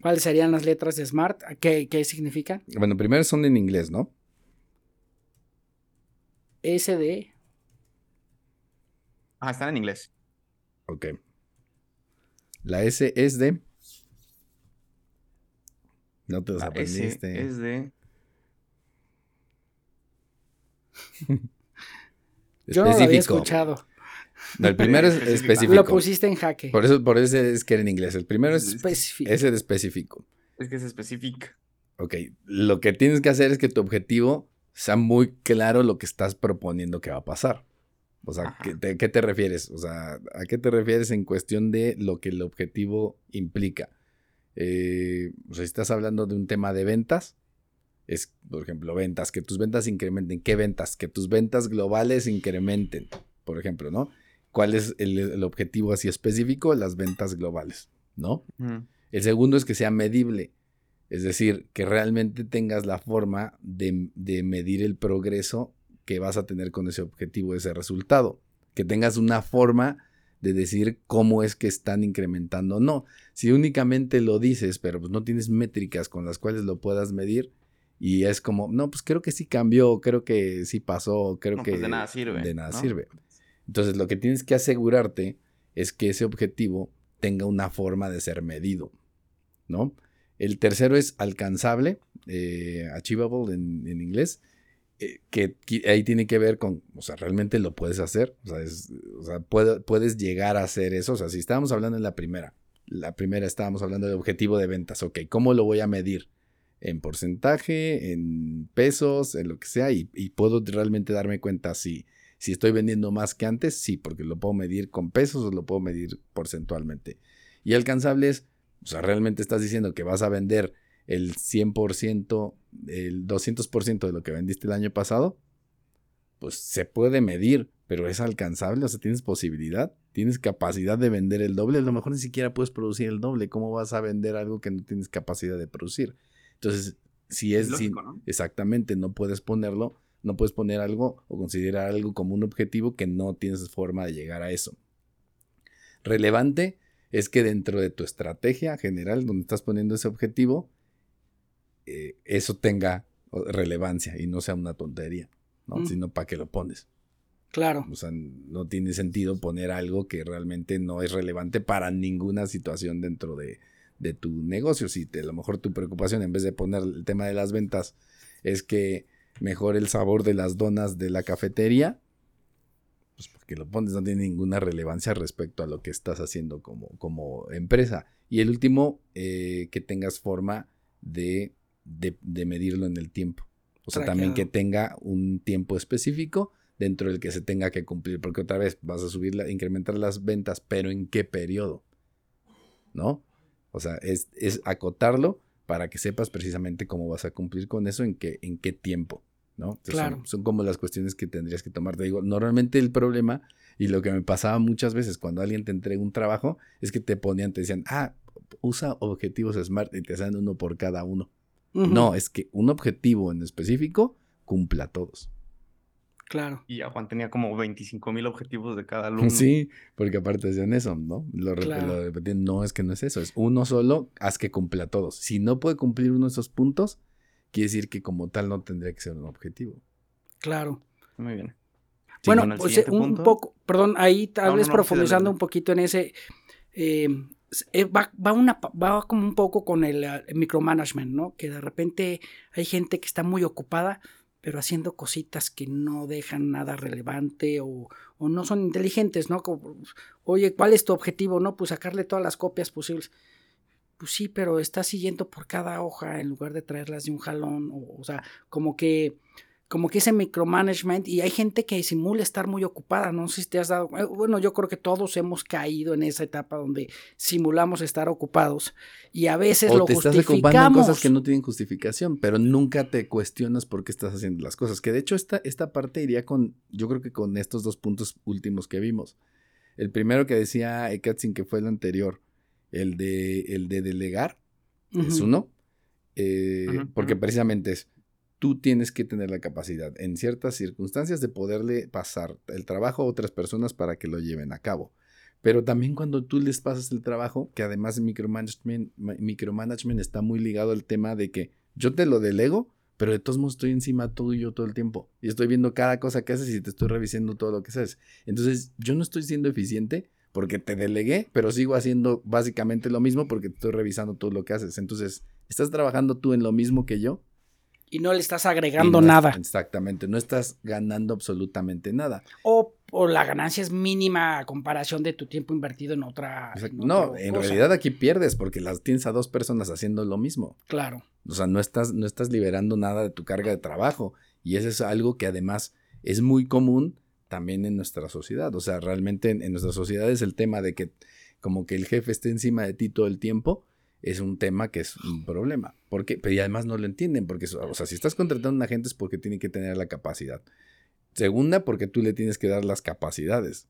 ¿Cuáles serían las letras de Smart? ¿Qué, qué significa? Bueno, primero son en inglés, ¿no? SD. Ah, están en inglés. Ok. La S es de. No te los La S aprendiste. es de. [laughs] Yo no lo había Específico. escuchado. No, el primero es [laughs] Específico. específico. Lo pusiste en jaque. Por eso, por eso es que era en inglés. El primero es Específico. ese de específico. Es que es específica. Ok. Lo que tienes que hacer es que tu objetivo sea muy claro lo que estás proponiendo que va a pasar. O sea. ¿qué te, qué te refieres? O sea, ¿a qué te refieres en cuestión de lo que el objetivo implica? Eh, o sea, si estás hablando de un tema de ventas, es, por ejemplo, ventas, que tus ventas incrementen. ¿Qué ventas? Que tus ventas globales incrementen, por ejemplo, ¿no? ¿Cuál es el, el objetivo así específico? Las ventas globales, ¿no? El segundo es que sea medible, es decir, que realmente tengas la forma de, de medir el progreso que vas a tener con ese objetivo, ese resultado. Que tengas una forma de decir cómo es que están incrementando o no. Si únicamente lo dices, pero pues no tienes métricas con las cuales lo puedas medir, y es como, no, pues creo que sí cambió, creo que sí pasó, creo No, que pues de nada sirve, De nada ¿no? sirve. Entonces, lo que tienes que asegurarte es que ese objetivo tenga una forma de ser medido, ¿no? El tercero es alcanzable, eh, achievable en, inglés, eh, que ahí tiene que ver con, o sea, realmente lo puedes hacer, o sea, puedes llegar a hacer eso, o sea, si estábamos hablando en la primera, la primera estábamos hablando de objetivo de ventas, ok, ¿cómo lo voy a medir? En porcentaje, en pesos, en lo que sea, y, y puedo realmente darme cuenta si, si estoy vendiendo más que antes, sí, porque lo puedo medir con pesos o lo puedo medir porcentualmente. Y alcanzable es, o sea, realmente estás diciendo que vas a vender el 100%, el 200% de lo que vendiste el año pasado, pues se puede medir, pero es alcanzable, o sea, tienes posibilidad, tienes capacidad de vender el doble, a lo mejor ni siquiera puedes producir el doble, ¿cómo vas a vender algo que no tienes capacidad de producir? Entonces, si es, si- lógico, ¿no? exactamente, no puedes ponerlo, no puedes poner algo o considerar algo como un objetivo que no tienes forma de llegar a eso. Relevante es que dentro de tu estrategia general, donde estás poniendo ese objetivo, eh, eso tenga relevancia y no sea una tontería, ¿no? Mm. Sino para qué lo pones. Claro. O sea, no tiene sentido poner algo que realmente no es relevante para ninguna situación dentro de, de tu negocio. Si te- a lo mejor tu preocupación, en vez de poner el tema de las ventas, es que mejore el sabor de las donas de la cafetería, pues porque lo pones no tiene ninguna relevancia respecto a lo que estás haciendo como, como empresa. Y el último, eh, que tengas forma de, de- de medirlo en el tiempo. O sea, también que tenga un tiempo específico dentro del que se tenga que cumplir, porque otra vez vas a subir, la- incrementar las ventas, pero ¿en qué periodo? ¿No? O sea, es, es acotarlo para que sepas precisamente cómo vas a cumplir con eso, en qué, en qué tiempo, ¿no? Entonces, Claro. Son, son como las cuestiones que tendrías que tomar. Te digo, normalmente el problema, y lo que me pasaba muchas veces cuando alguien te entrega un trabajo, es que te ponían, te decían, ah, usa objetivos SMART y te hacen uno por cada uno. No, es que un objetivo en específico cumpla a todos. Claro. Y ya Juan tenía como 25 mil objetivos de cada alumno. Sí, porque aparte decían eso, ¿no? Lo, Claro. lo repetían, no es que no es eso, es uno solo, haz que cumpla todos. Si no puede cumplir uno de esos puntos, quiere decir que como tal no tendría que ser un objetivo. claro. Muy bien. Sí, bueno, bueno, el pues, siguiente un punto. poco, perdón, ahí tal No, no, vez no, sí, profundizando un poquito en ese, eh, eh, va, va una, va como un poco con el, eh, micromanagement, ¿no? Que de repente hay gente que está muy ocupada, pero haciendo cositas que no dejan nada relevante o, o no son inteligentes, ¿no? Como, Oye, ¿cuál es tu objetivo? No, pues sacarle todas las copias posibles. Pues sí, pero estás siguiendo por cada hoja en lugar de traerlas de un jalón, o, o sea, como que como que ese micromanagement y hay gente que simula estar muy ocupada, no sé si te has dado, eh, bueno, yo creo que todos hemos caído en esa etapa donde simulamos estar ocupados y a veces O lo te estás justificamos. cosas que no tienen justificación, pero nunca te cuestionas por qué estás haciendo las cosas. Que de hecho esta, esta parte iría con, yo creo que con estos dos puntos últimos que vimos. El primero que decía Ekatzin, que fue el anterior, el de, el de delegar, es uno, eh, porque precisamente es, tú tienes que tener la capacidad en ciertas circunstancias de poderle pasar el trabajo a otras personas para que lo lleven a cabo. Pero también cuando tú les pasas el trabajo, que además micromanagement, ma- micromanagement está muy ligado al tema de que yo te lo delego, pero de todos modos estoy encima tuyo todo el tiempo. Y estoy viendo cada cosa que haces y te estoy revisando todo lo que haces. Entonces yo no estoy siendo eficiente porque te delegué, pero sigo haciendo básicamente lo mismo porque estoy revisando todo lo que haces. Entonces, ¿estás trabajando tú en lo mismo que yo? Y no le estás agregando no es- nada. Exactamente, no estás ganando absolutamente nada. O, o la ganancia es mínima a comparación de tu tiempo invertido en otra. En No, otra en cosa. realidad aquí pierdes porque las tienes a dos personas haciendo lo mismo. Claro. O sea, no estás, no estás liberando nada de tu carga de trabajo. Y eso es algo que además es muy común también en nuestra sociedad. O sea, realmente en, en nuestra sociedad es el tema de que como que el jefe esté encima de ti todo el tiempo es un tema que es un problema. Porque, pero y además no lo entienden, porque, o sea, si estás contratando a un agente es porque tiene que tener la capacidad. Segunda, porque tú le tienes que dar las capacidades.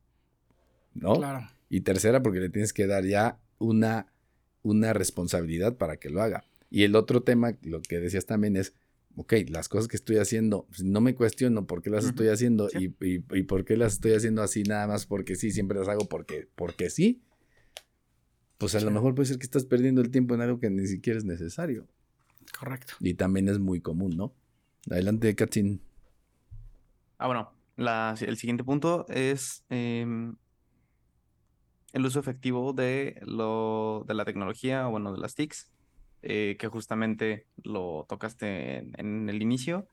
¿No? Claro. Y tercera, porque le tienes que dar ya una, una responsabilidad para que lo haga. Y el otro tema, lo que decías también es, ok, las cosas que estoy haciendo, pues, no me cuestiono por qué las estoy haciendo Sí. y, y- y por qué las estoy haciendo así nada más porque sí, siempre las hago porque, porque sí. Pues a lo mejor puede ser que estás perdiendo el tiempo en algo que ni siquiera es necesario. Correcto. Y también es muy común, ¿no? Adelante, Katzin. Ah, bueno, la- el siguiente punto es em, el uso efectivo de, lo, de la tecnología, o bueno, de las TICs, eh, que justamente lo tocaste en, en el inicio,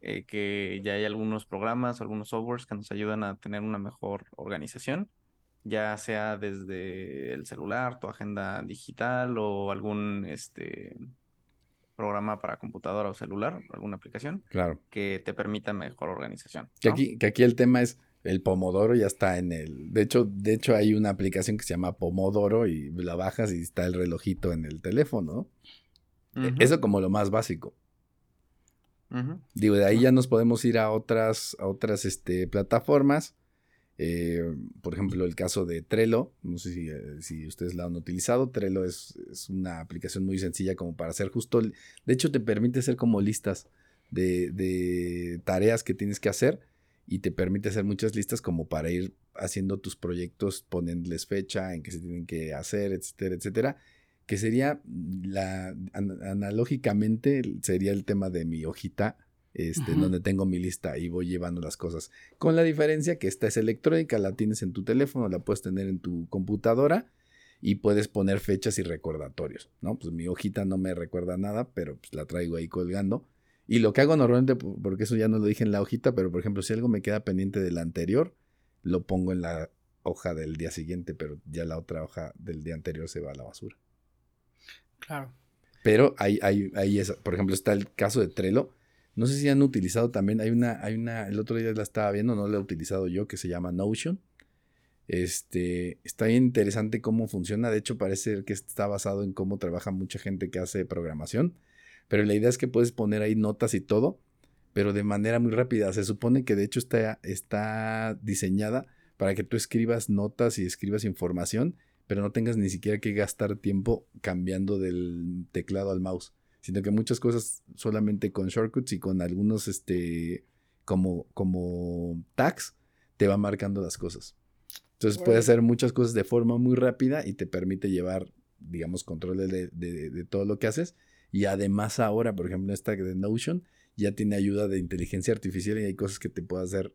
eh, que ya hay algunos programas, algunos softwares que nos ayudan a tener una mejor organización, ya sea desde el celular, tu agenda digital o algún este, programa para computadora o celular, alguna aplicación Claro. que te permita mejor organización. Que aquí, que aquí el tema es el Pomodoro ya está en el. De hecho, de hecho, hay una aplicación que se llama Pomodoro y la bajas y está el relojito en el teléfono. ¿no? E- Eso como lo más básico. ujú. Digo, de ahí ya nos podemos ir a otras, a otras este, plataformas. Eh, por ejemplo, el caso de Trello. No sé si, eh, si ustedes la han utilizado. Trello es, es una aplicación muy sencilla como para hacer justo. De hecho, te permite hacer como listas de, de tareas que tienes que hacer y te permite hacer muchas listas como para ir haciendo tus proyectos, ponerles fecha en que se tienen que hacer, etcétera, etcétera. Que sería la an- analógicamente sería el tema de mi hojita, este, donde tengo mi lista y voy llevando las cosas. Con la diferencia que esta es electrónica, la tienes en tu teléfono, la puedes tener en tu computadora y puedes poner fechas y recordatorios, ¿no? Pues mi hojita no me recuerda nada, pero pues la traigo ahí colgando. Y lo que hago normalmente, po- porque eso ya no lo dije en la hojita, pero por ejemplo, si algo me queda pendiente del anterior, lo pongo en la hoja del día siguiente, pero ya la otra hoja del día anterior se va a la basura. Claro. Pero hay, hay, hay esa, por ejemplo, está el caso de Trello. No sé si han utilizado también, hay una, hay una, el otro día la estaba viendo, no la he utilizado yo, que se llama Notion. Este, está bien interesante cómo funciona. De hecho, parece que está basado en cómo trabaja mucha gente que hace programación. Pero la idea es que puedes poner ahí notas y todo, pero de manera muy rápida. Se supone que de hecho está, está diseñada para que tú escribas notas y escribas información, pero no tengas ni siquiera que gastar tiempo cambiando del teclado al mouse, sino que muchas cosas solamente con shortcuts y con algunos, este, como, como tags, te va marcando las cosas. Entonces Órale. puede hacer muchas cosas de forma muy rápida y te permite llevar, digamos, control de, de- de todo lo que haces. Y además ahora, por ejemplo, esta de Notion ya tiene ayuda de inteligencia artificial y hay cosas que te puede hacer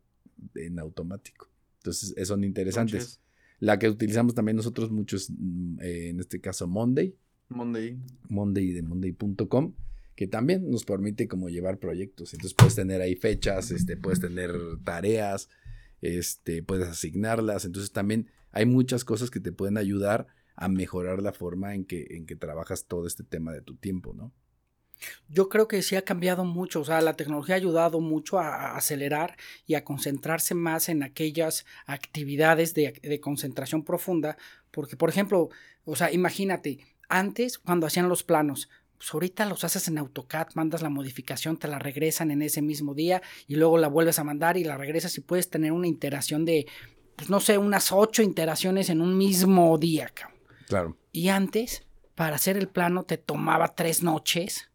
en automático. Entonces, eh, son interesantes. La que utilizamos también nosotros muchos, mm, eh, en este caso Monday, Monday. Monday de Monday.com, que también nos permite como llevar proyectos. Entonces puedes tener ahí fechas, este, puedes tener tareas, este, puedes asignarlas. Entonces también hay muchas cosas que te pueden ayudar a mejorar la forma en que, en que trabajas todo este tema de tu tiempo, ¿no? Yo creo que sí ha cambiado mucho, o sea, la tecnología ha ayudado mucho a, acelerar y a concentrarse más en aquellas actividades de, concentración profunda, porque, por ejemplo, o sea, imagínate, antes cuando hacían los planos, pues ahorita los haces en AutoCAD, mandas la modificación, te la regresan en ese mismo día y luego la vuelves a mandar y la regresas y puedes tener una iteración de, pues no sé, unas ocho iteraciones en un mismo día, cabrón. Y antes, para hacer el plano, te tomaba tres noches.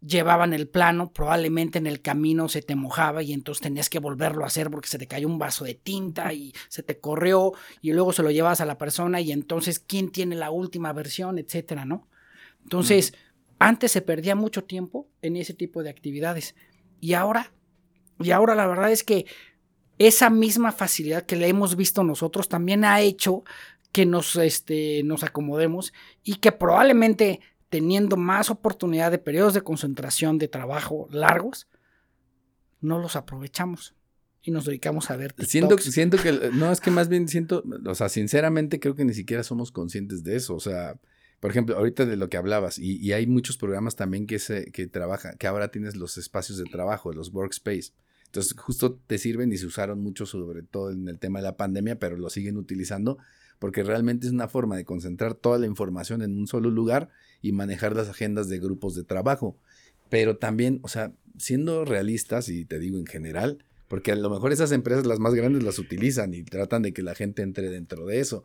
Llevaban el plano, probablemente en el camino se te mojaba y entonces tenías que volverlo a hacer porque se te cayó un vaso de tinta y se te corrió y luego se lo llevas a la persona y entonces quién tiene la última versión, etcétera, ¿no? Entonces, antes se perdía mucho tiempo en ese tipo de actividades y ahora, y ahora la verdad es que esa misma facilidad que le hemos visto nosotros también ha hecho que nos, este, nos acomodemos y que probablemente teniendo más oportunidad de periodos de concentración de trabajo largos, no los aprovechamos y nos dedicamos a ver Siento, TikToks. siento que, no, es que más bien siento, o sea, sinceramente creo que ni siquiera somos conscientes de eso. O sea, por ejemplo, ahorita de lo que hablabas, y, y hay muchos programas también que, se, que trabajan, que ahora tienes los espacios de trabajo, los workspace. Entonces, justo te sirven y se usaron mucho, sobre todo en el tema de la pandemia, pero lo siguen utilizando porque realmente es una forma de concentrar toda la información en un solo lugar y manejar las agendas de grupos de trabajo. Pero también, o sea, siendo realistas, y te digo en general, porque a lo mejor esas empresas las más grandes las utilizan y tratan de que la gente entre dentro de eso.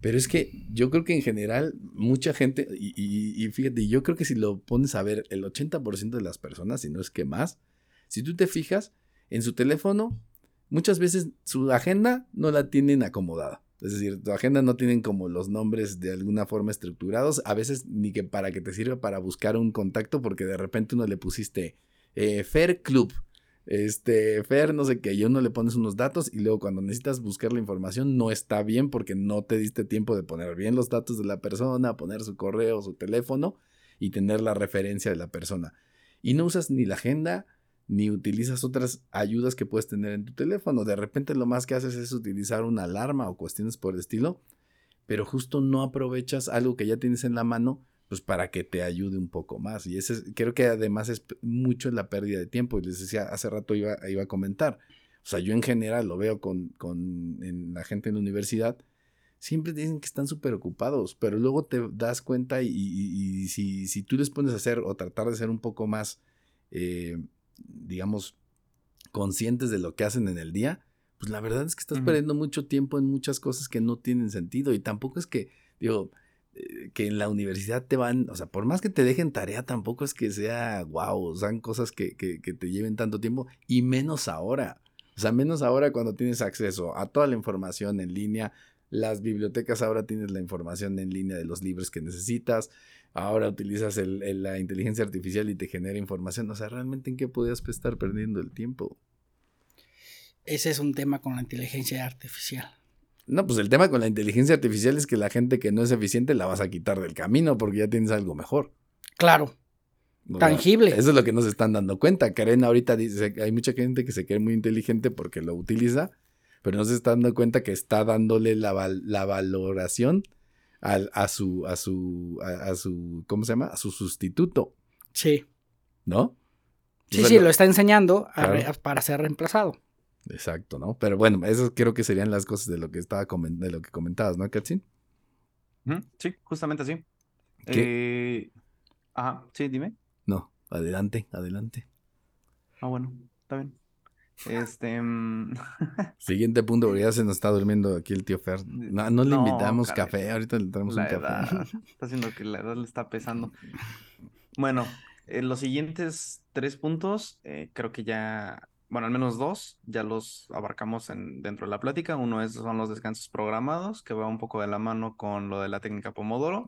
Pero es que yo creo que en general mucha gente, y, fíjate, yo creo que si lo pones a ver, el 80% de las personas, si no es que más, si tú te fijas, en su teléfono, muchas veces su agenda no la tienen acomodada. Es decir, tu agenda no tienen como los nombres de alguna forma estructurados, a veces ni que para que te sirva para buscar un contacto, porque de repente uno le pusiste eh, Fair Club, este, Fer, no sé qué, y uno le pones unos datos y luego cuando necesitas buscar la información no está bien porque no te diste tiempo de poner bien los datos de la persona, poner su correo, su teléfono y tener la referencia de la persona. Y no usas ni la agenda ni utilizas otras ayudas que puedes tener en tu teléfono. De repente lo más que haces es utilizar una alarma o cuestiones por el estilo, pero justo no aprovechas algo que ya tienes en la mano pues para que te ayude un poco más. Y ese es- creo que además es mucho la pérdida de tiempo. Y les decía, hace rato iba, iba a comentar. O sea, yo en general lo veo con, con la gente en la universidad. Siempre dicen que están súper ocupados, pero luego te das cuenta y si, si tú les pones a hacer o tratar de ser un poco más, eh, digamos, conscientes de lo que hacen en el día, pues la verdad es que estás perdiendo mucho tiempo en muchas cosas que no tienen sentido y tampoco es que, digo, eh, que en la universidad te van, o sea, por más que te dejen tarea, tampoco es que sea wow, sean cosas que, que, que te lleven tanto tiempo y menos ahora. O sea, menos ahora cuando tienes acceso a toda la información en línea. Las bibliotecas ahora tienes la información en línea de los libros que necesitas. Ahora utilizas el- el- la inteligencia artificial y te genera información. O sea, realmente en qué podías estar perdiendo el tiempo. Ese es un tema con la inteligencia artificial. No, pues el tema con la inteligencia artificial es que la gente que no es eficiente la vas a quitar del camino porque ya tienes algo mejor. Claro, O sea, Tangible. Eso es lo que nos están dando cuenta. Karen ahorita dice que hay mucha gente que se cree muy inteligente porque lo utiliza, pero no se está dando cuenta que está dándole la, val- la valoración al- a su, a su, a, a su, ¿cómo se llama? A su sustituto, sí. ¿no? Sí, O sea, sí, lo está enseñando a Claro. re- para ser reemplazado. Exacto, ¿no? Pero bueno, esas creo que serían las cosas de lo que estaba de lo que comentabas, ¿no, Katsin? Sí, justamente así. ¿Qué? Eh, Ajá, sí, dime. No, adelante, adelante. Ah, bueno, está bien. Este. mm, [laughs] Siguiente punto, porque ya se nos está durmiendo aquí el tío Fer. No, no le No, invitamos caray. café, ahorita le traemos un la café. edad. [laughs] Está haciendo que la edad le está pesando. Bueno, eh, los siguientes tres puntos, eh, creo que ya, bueno, al menos dos, ya los abarcamos en, dentro de la plática. Uno es, son los descansos programados, que va un poco de la mano con lo de la técnica Pomodoro.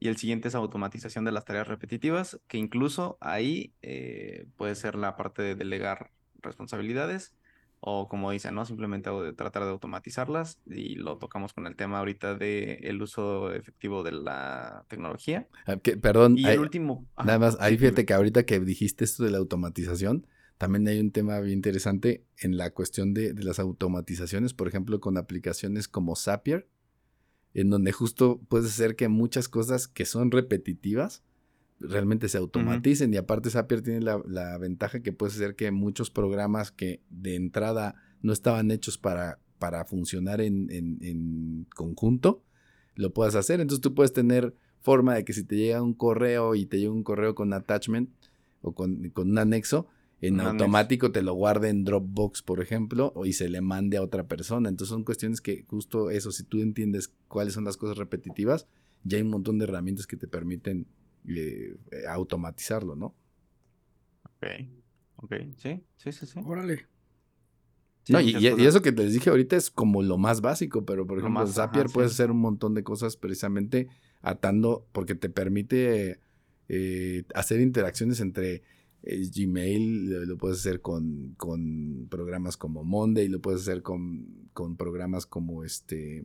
Y el siguiente es automatización de las tareas repetitivas, que incluso ahí eh, puede ser la parte de delegar responsabilidades o como dicen, ¿no? Simplemente tratar de automatizarlas y lo tocamos con el tema ahorita de el uso efectivo de la tecnología. Ah, perdón, Y ahí- el último... nada más, ahí fíjate que ahorita que dijiste esto de la automatización, también hay un tema bien interesante en la cuestión de, de las automatizaciones, por ejemplo, con aplicaciones como Zapier, en donde justo puedes hacer que muchas cosas que son repetitivas realmente se automaticen. Y aparte Zapier tiene la, la ventaja que puedes hacer que muchos programas que de entrada no estaban hechos para, para funcionar en, en- en conjunto, lo puedas hacer. Entonces tú puedes tener forma de que si te llega un correo y te llega un correo con attachment o con, con un anexo, en Un anexo. automático te lo guarde en Dropbox, por ejemplo, y se le mande a otra persona. Entonces son cuestiones que justo eso, si tú entiendes cuáles son las cosas repetitivas, ya hay un montón de herramientas que te permiten eh, automatizarlo, ¿no? Ok, ok, sí, sí, sí, sí. Órale. Sí, no, y, eso que les dije ahorita es como lo más básico, pero por Lo ejemplo, más, Zapier ajá, puedes sí. hacer un montón de cosas precisamente atando, porque te permite eh, hacer interacciones entre eh, Gmail, lo, lo puedes hacer con, con programas como Monday, lo puedes hacer con, con programas como este...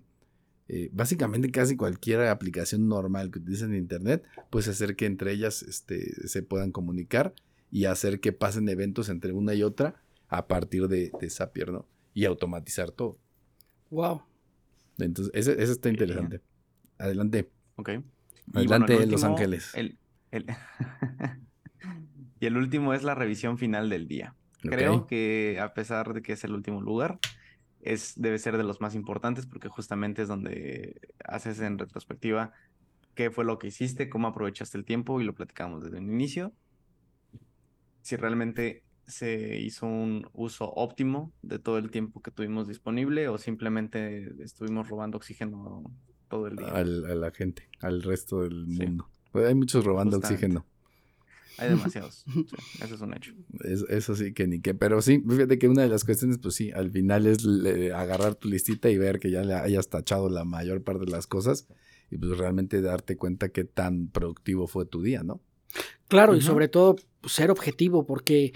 eh, básicamente casi cualquier aplicación normal que utilices en internet, puedes hacer que entre ellas este, se puedan comunicar y hacer que pasen eventos entre una y otra a partir de, de Zapier, ¿no? Y automatizar todo. Wow. Entonces, ese está interesante. Adelante. Ok. Y Adelante, el Los último, Ángeles. el- el- [laughs] y el último es la revisión final del día. Creo que a pesar de que es el último lugar, es, debe ser de los más importantes porque justamente es donde haces en retrospectiva qué fue lo que hiciste, cómo aprovechaste el tiempo y lo platicamos desde un inicio. Si realmente se hizo un uso óptimo de todo el tiempo que tuvimos disponible o simplemente estuvimos robando oxígeno todo el día. Al- a la gente, al resto del Sí. mundo. Pues hay muchos robando Justamente. oxígeno. Hay demasiados. sí, eso es un hecho. Es- eso sí que ni qué. Pero sí, fíjate que una de las cuestiones, pues sí, al final es le- agarrar tu listita y ver que ya le hayas tachado la mayor parte de las cosas y pues realmente darte cuenta qué tan productivo fue tu día, ¿no? Claro, y sobre todo pues, ser objetivo, porque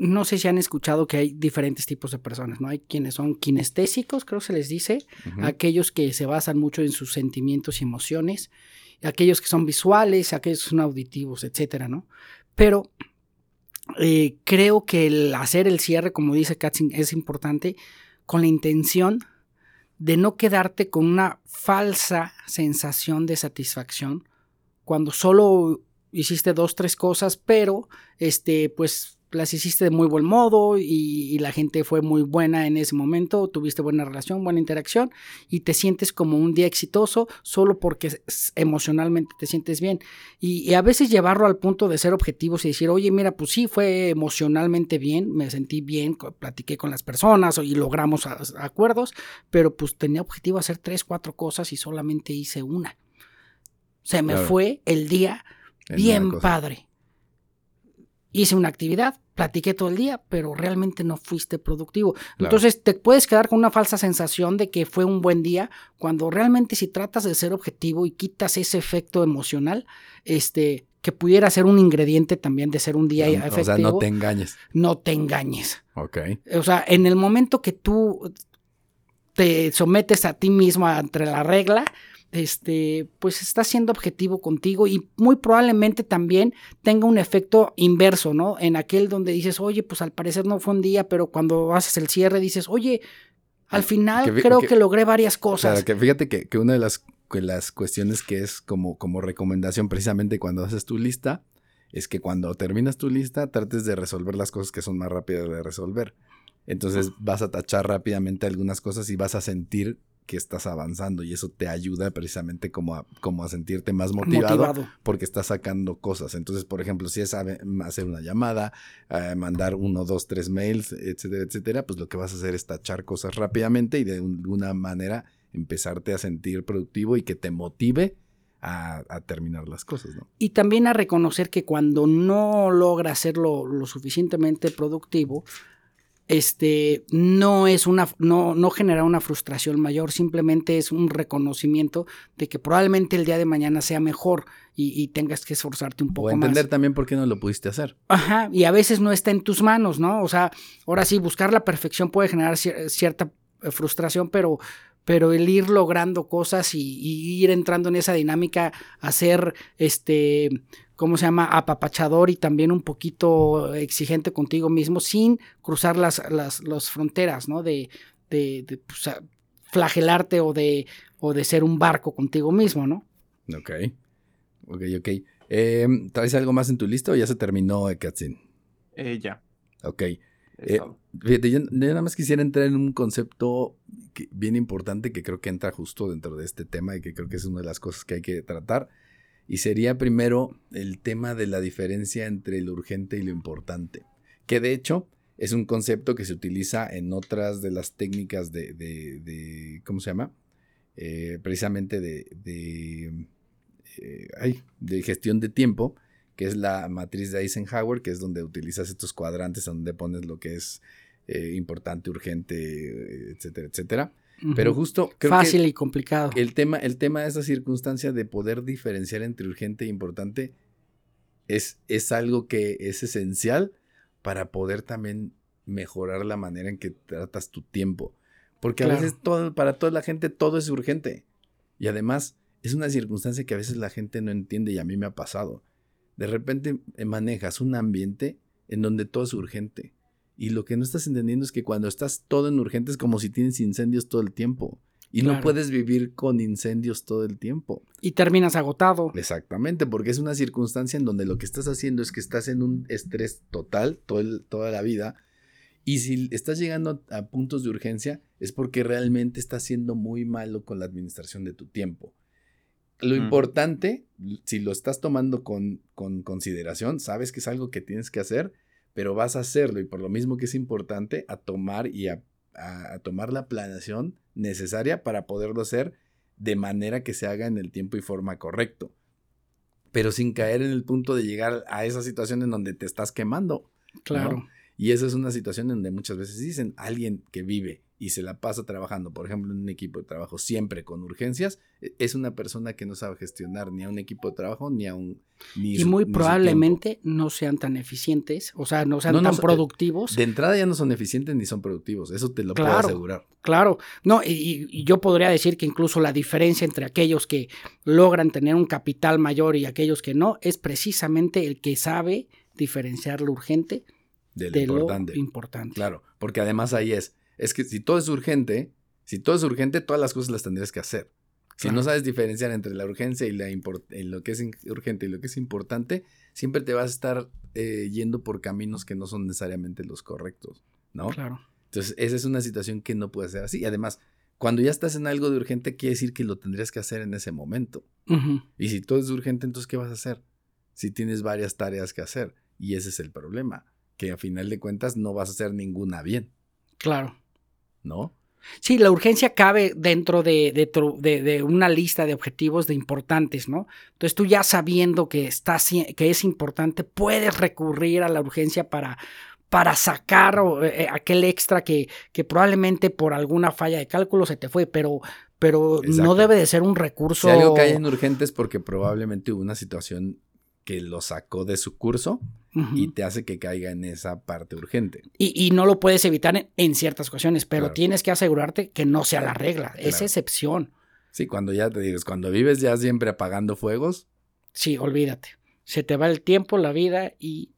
no sé si han escuchado que hay diferentes tipos de personas, ¿no? Hay quienes son kinestésicos, creo que se les dice, aquellos que se basan mucho en sus sentimientos y emociones, aquellos que son visuales, aquellos que son auditivos, etcétera, ¿no? Pero eh, creo que el hacer el cierre, como dice Katzin, es importante con la intención de no quedarte con una falsa sensación de satisfacción cuando solo hiciste dos, tres cosas, pero este, pues las hiciste de muy buen modo y, y la gente fue muy buena en ese momento, tuviste buena relación, buena interacción y te sientes como un día exitoso solo porque emocionalmente te sientes bien. Y, y a veces llevarlo al punto de ser objetivos y decir, oye, mira, pues sí, fue emocionalmente bien, me sentí bien, platiqué con las personas y logramos a- acuerdos, pero pues tenía objetivo hacer tres, cuatro cosas y solamente hice una. Se me Claro. fue el día En bien padre. Hice una actividad, platiqué todo el día, pero realmente no fuiste productivo. Claro. Entonces te puedes quedar con una falsa sensación de que fue un buen día, cuando realmente si tratas de ser objetivo y quitas ese efecto emocional, este, que pudiera ser un ingrediente también de ser un día No, efectivo, o sea, no te engañes. no te engañes. Ok. O sea, en el momento que tú te sometes a ti mismo entre la regla, este, pues estás siendo objetivo contigo y muy probablemente también tenga un efecto inverso, ¿no? En aquel donde dices, oye, pues al parecer no fue un día, pero cuando haces el cierre dices, oye, al final Que fi- creo que- que, logré varias cosas. Claro, que fíjate que, que una de las, que las cuestiones que es como, como recomendación precisamente cuando haces tu lista es que cuando terminas tu lista trates de resolver las cosas que son más rápidas de resolver. Entonces vas a tachar rápidamente algunas cosas y vas a sentir que estás avanzando y eso te ayuda precisamente como a, como a sentirte más motivado, motivado. porque estás sacando cosas. Entonces, por ejemplo, si es a- hacer una llamada, eh, mandar uno, dos, tres mails, etcétera, etcétera, pues lo que vas a hacer es tachar cosas rápidamente y de alguna manera empezarte a sentir productivo y que te motive a, a terminar las cosas, ¿no? Y también a reconocer que cuando no logra hacerlo lo suficientemente productivo, este, no es una, no, no genera una frustración mayor, simplemente es un reconocimiento de que probablemente el día de mañana sea mejor y, y tengas que esforzarte un poco O entender más. también por qué no lo pudiste hacer. Ajá, y a veces no está en tus manos, ¿no? O sea, ahora sí, buscar la perfección puede generar cier- cierta eh, frustración, pero, pero el ir logrando cosas y, y ir entrando en esa dinámica a ser, este, ¿cómo se llama? Apapachador y también un poquito exigente contigo mismo sin cruzar las, las, las fronteras, ¿no? De, de, de, pues, a- flagelarte o de, o de ser un barco contigo mismo, ¿no? Ok. Ok, ok. Eh, ¿Traes algo más en tu lista o ya se terminó, Katzin? Eh, ya. Ok. Eh. Fíjate, yo, yo nada más quisiera entrar en un concepto que- bien importante que creo que entra justo dentro de este tema y que creo que es una de las cosas que hay que tratar. Y sería primero el tema de la diferencia entre lo urgente y lo importante. Que de hecho es un concepto que se utiliza en otras de las técnicas de, de- de- ¿cómo se llama? Eh, precisamente de, de, eh, de gestión de tiempo, que es la matriz de Eisenhower, que es donde utilizas estos cuadrantes donde pones lo que es eh, importante, urgente, eh, etcétera, Pero justo creo Fácil que y complicado. el tema, el tema de esa circunstancia de poder diferenciar entre urgente e importante es, es algo que es esencial para poder también mejorar la manera en que tratas tu tiempo. Porque a veces todo, para toda la gente todo es urgente. Y además es una circunstancia que a veces la gente no entiende y a mí me ha pasado. De repente eh, manejas un ambiente en donde todo es urgente. Y lo que no estás entendiendo es que cuando estás todo en urgente es como si tienes incendios todo el tiempo. Y no puedes vivir con incendios todo el tiempo. Y terminas agotado. Exactamente, porque es una circunstancia en donde lo que estás haciendo es que estás en un estrés total todo el- toda la vida. Y si estás llegando a puntos de urgencia es porque realmente estás siendo muy malo con la administración de tu tiempo. Lo Ujú. importante, si lo estás tomando con, con consideración, sabes que es algo que tienes que hacer, pero vas a hacerlo y por lo mismo que es importante, a tomar y a, a- a tomar la planeación necesaria para poderlo hacer de manera que se haga en el tiempo y forma correcto. Pero sin caer en el punto de llegar a esa situación en donde te estás quemando. Claro. Y esa es una situación en donde muchas veces dicen, alguien que vive y se la pasa trabajando, por ejemplo, en un equipo de trabajo siempre con urgencias, e- es una persona que no sabe gestionar ni a un equipo de trabajo ni a un... Ni y su- muy ni probablemente no sean tan eficientes, o sea, no sean No, tan eh, productivos. De entrada ya no son eficientes ni son productivos, eso te lo puedo asegurar. Claro, no, y, y- y yo podría decir que incluso la diferencia entre aquellos que logran tener un capital mayor y aquellos que no es precisamente el que sabe diferenciar lo urgente De lo de importante. lo importante. Claro, porque además ahí es, es que si todo es urgente, si todo es urgente, todas las cosas las tendrías que hacer. Si Claro. no sabes diferenciar entre la urgencia y, la y lo que es urgente y lo que es importante, siempre te vas a estar eh, yendo por caminos que no son necesariamente los correctos, ¿no? Claro. Entonces, esa es una situación que no puede ser así. Y además, cuando ya estás en algo de urgente, quiere decir que lo tendrías que hacer en ese momento. Y si todo es urgente, entonces, ¿qué vas a hacer? Si tienes varias tareas que hacer. Y ese es el problema, que a final de cuentas no vas a hacer ninguna bien, Claro. ¿No? Sí, la urgencia cabe dentro de, de tu- de- de una lista de objetivos de importantes, ¿no? Entonces tú ya sabiendo que, está, que es importante, puedes recurrir a la urgencia para, para sacar o, eh, aquel extra que, que probablemente por alguna falla de cálculo se te fue, pero, pero no debe de ser un recurso. Si algo cae en urgente es porque probablemente hubo una situación que lo sacó de su curso y te hace que caiga en esa parte urgente. Y, y no lo puedes evitar en, en ciertas ocasiones, pero Claro. tienes que asegurarte que no sea la regla, es excepción. Sí, cuando ya te digas, cuando vives ya siempre apagando fuegos, Sí, olvídate. Se te va el tiempo, la vida y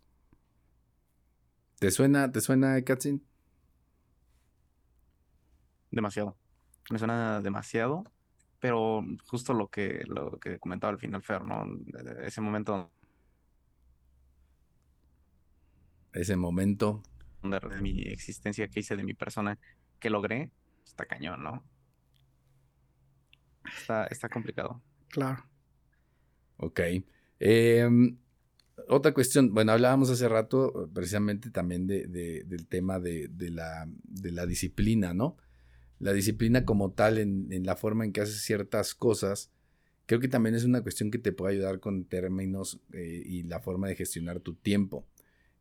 ¿te suena, te suena, Katzin? Demasiado. Me suena demasiado, pero justo lo que, lo que comentaba al final Fer, ¿no? De- Ese momento Ese momento. de mi existencia que hice de mi persona que logré, está cañón, ¿no? Está, está complicado. claro. Ok. Em, otra cuestión, bueno, hablábamos hace rato eh, precisamente también de, de- del tema de, de la, de la disciplina, ¿no? La disciplina como tal en, en la forma en que haces ciertas cosas creo que también es una cuestión que te puede ayudar con términos eh, y la forma de gestionar tu tiempo.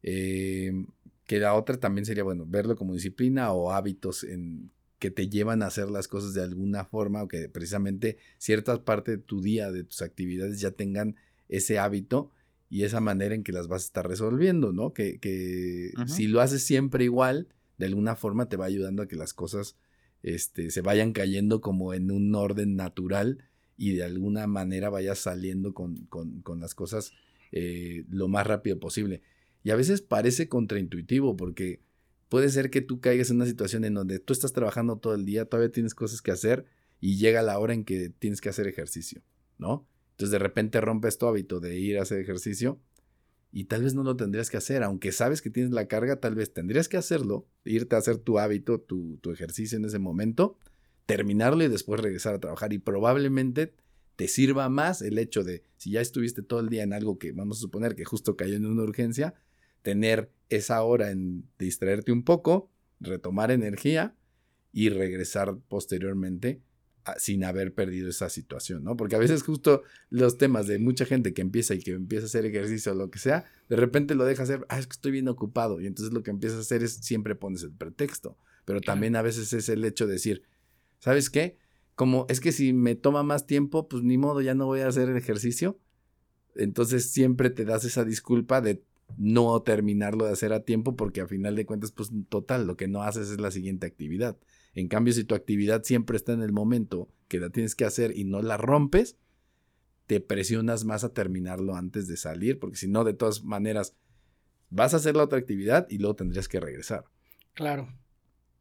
Eh, que la otra también sería, bueno, verlo como disciplina o hábitos en, que te llevan a hacer las cosas de alguna forma o que precisamente ciertas partes de tu día, de tus actividades ya tengan ese hábito y esa manera en que las vas a estar resolviendo, ¿no? Que, que si lo haces siempre igual, de alguna forma te va ayudando a que las cosas este, se vayan cayendo como en un orden natural y de alguna manera vayas saliendo con, con, las cosas eh, lo más rápido posible. Y a veces parece contraintuitivo porque puede ser que tú caigas en una situación en donde tú estás trabajando todo el día, todavía tienes cosas que hacer y llega la hora en que tienes que hacer ejercicio, ¿no? Entonces de repente rompes tu hábito de ir a hacer ejercicio y tal vez no lo tendrías que hacer, aunque sabes que tienes la carga, tal vez tendrías que hacerlo, irte a hacer tu hábito, tu, tu ejercicio en ese momento, terminarlo y después regresar a trabajar y probablemente te sirva más el hecho de, si ya estuviste todo el día en algo que vamos a suponer que justo cayó en una urgencia, tener esa hora en distraerte un poco, retomar energía y regresar posteriormente sin haber perdido esa situación, ¿no? Porque a veces justo los temas de mucha gente que empieza y que empieza a hacer ejercicio o lo que sea, de repente lo deja hacer, ah, es que estoy bien ocupado y entonces lo que empieza a hacer es siempre pones el pretexto, pero también a veces es el hecho de decir, ¿sabes qué? Como es que si me toma más tiempo, pues ni modo, ya no voy a hacer el ejercicio. Entonces siempre te das esa disculpa de no terminarlo de hacer a tiempo porque a final de cuentas, pues total, lo que no haces es la siguiente actividad. En cambio, si tu actividad siempre está en el momento que la tienes que hacer y no la rompes, te presionas más a terminarlo antes de salir, porque si no, de todas maneras, vas a hacer la otra actividad y luego tendrías que regresar. Claro.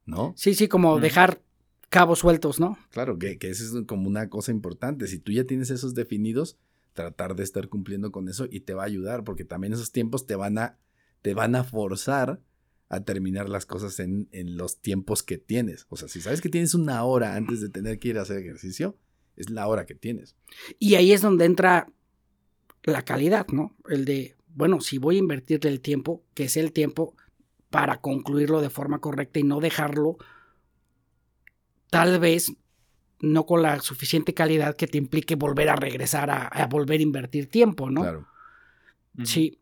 ¿No? Sí, sí, como dejar cabos sueltos, ¿no? Claro, que, que eso es como una cosa importante. Si tú ya tienes esos definidos, tratar de estar cumpliendo con eso y te va a ayudar, porque también esos tiempos te van a, te van a forzar a terminar las cosas en, en, los tiempos que tienes. O sea, si sabes que tienes una hora antes de tener que ir a hacer ejercicio, es la hora que tienes. Y ahí es donde entra la calidad, ¿no? El de, bueno, si voy a invertirle el tiempo, que es el tiempo para concluirlo de forma correcta y no dejarlo tal vez no con la suficiente calidad que te implique volver a regresar a, volver a invertir tiempo, ¿no? Claro. Sí,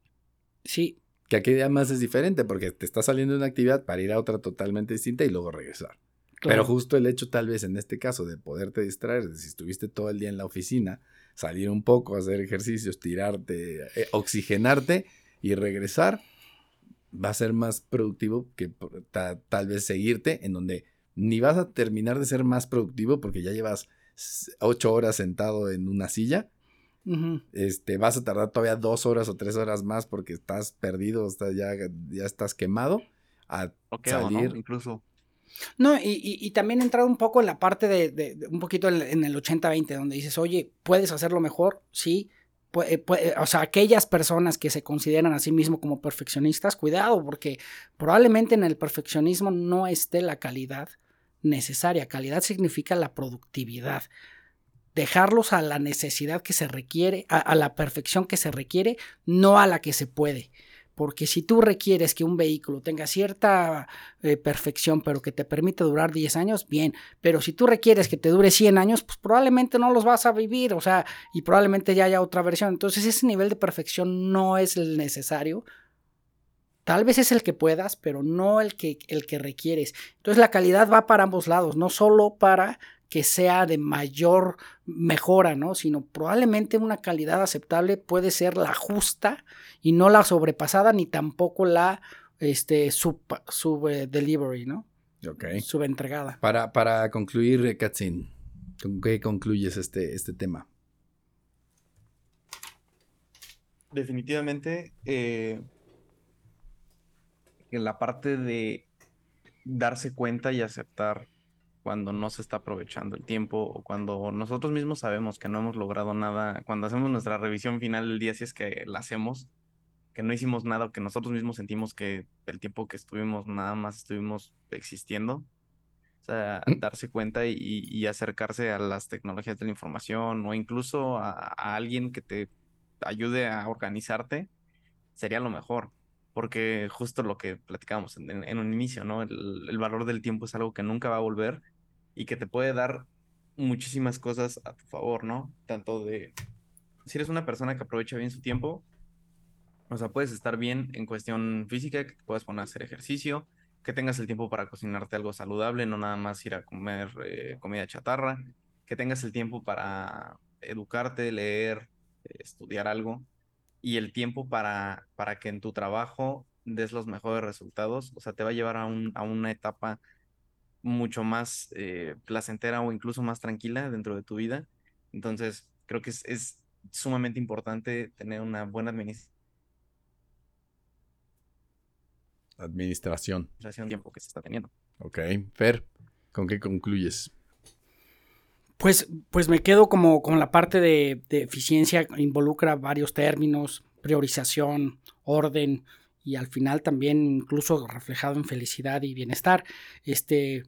sí. Que aquí además es diferente porque te está saliendo una actividad para ir a otra totalmente distinta y luego regresar. Pero justo el hecho tal vez en este caso de poderte distraer, de si estuviste todo el día en la oficina, salir un poco, hacer ejercicios, tirarte, eh, oxigenarte y regresar, va a ser más productivo que tal vez seguirte en donde ni vas a terminar de ser más productivo porque ya llevas ocho horas sentado en una silla. Este, vas a tardar todavía dos horas o tres horas más porque estás perdido, ya, ya estás quemado a salir. Incluso. No, y, también entrar un poco en la parte de, un poquito en, el 80-20, donde dices, oye, ¿puedes hacerlo mejor? Sí. o sea, aquellas personas que se consideran a sí mismos como perfeccionistas, cuidado, porque probablemente en el perfeccionismo no esté la calidad necesaria. Calidad significa la productividad. Dejarlos a la necesidad que se requiere, a, la perfección que se requiere, no a la que se puede. Porque si tú requieres que un vehículo tenga cierta eh, perfección, pero que te permite durar 10 años, bien. Pero si tú requieres que te dure 100 años, pues probablemente no los vas a vivir, o sea, y probablemente ya haya otra versión. Entonces ese nivel de perfección no es el necesario Tal vez es el que puedas, pero no el que, el que requieres. Entonces la calidad va para ambos lados, no solo para que sea de mayor mejora, ¿no? Sino probablemente una calidad aceptable puede ser la justa y no la sobrepasada ni tampoco la este, sub, eh, delivery, ¿no? Ok. Subentregada. Para, para concluir, Katzin, ¿con qué concluyes este, este tema? Definitivamente, eh, en la parte de darse cuenta y aceptar cuando no se está aprovechando el tiempo o cuando nosotros mismos sabemos que no hemos logrado nada, cuando hacemos nuestra revisión final del día, si es que la hacemos, que no hicimos nada o que nosotros mismos sentimos que el tiempo que estuvimos nada más estuvimos existiendo. O sea, mm. darse cuenta y, acercarse a las tecnologías de la información o incluso a alguien que te ayude a organizarte sería lo mejor porque justo lo que platicábamos en, un inicio, ¿no? El, valor del tiempo es algo que nunca va a volver y que te puede dar muchísimas cosas a tu favor, ¿no? Tanto de, si eres una persona que aprovecha bien su tiempo, o sea, puedes estar bien en cuestión física, que te puedas poner a hacer ejercicio, que tengas el tiempo para cocinarte algo saludable, no nada más ir a comer eh, comida chatarra, que tengas el tiempo para educarte, leer, estudiar algo, y el tiempo para, para que en tu trabajo des los mejores resultados, o sea, te va a llevar a, un, a una etapa mucho más eh, placentera o incluso más tranquila dentro de tu vida. Entonces, creo que es, es sumamente importante tener una buena administración. Administración. tiempo que se está teniendo. Ok, Fer, ¿con qué concluyes? Pues, pues me quedo como con la parte de, eficiencia, involucra varios términos, priorización, orden, y al final también incluso reflejado en felicidad y bienestar. Este,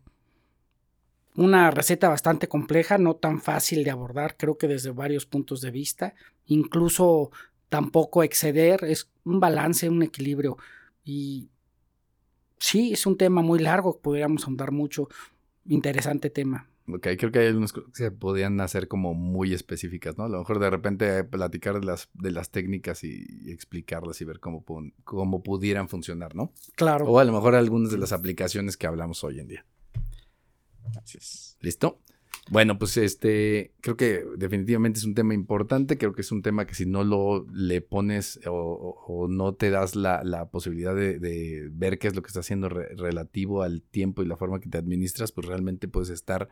una receta bastante compleja, no tan fácil de abordar, creo que desde varios puntos de vista, incluso tampoco exceder, es un balance, un equilibrio. Y sí, es un tema muy largo, podríamos ahondar mucho, interesante tema. Ok, creo que hay algunas cosas que se podían hacer como muy específicas, ¿no? A lo mejor de repente platicar de las, de las técnicas y, explicarlas y ver cómo, cómo pudieran funcionar, ¿no? Claro. O a lo mejor algunas de las aplicaciones que hablamos hoy en día. ¿Listo? Bueno, pues este, creo que definitivamente es un tema importante, creo que es un tema que si no lo le pones o, no te das la, posibilidad de, ver qué es lo que está haciendo relativo al tiempo y la forma que te administras, pues realmente puedes estar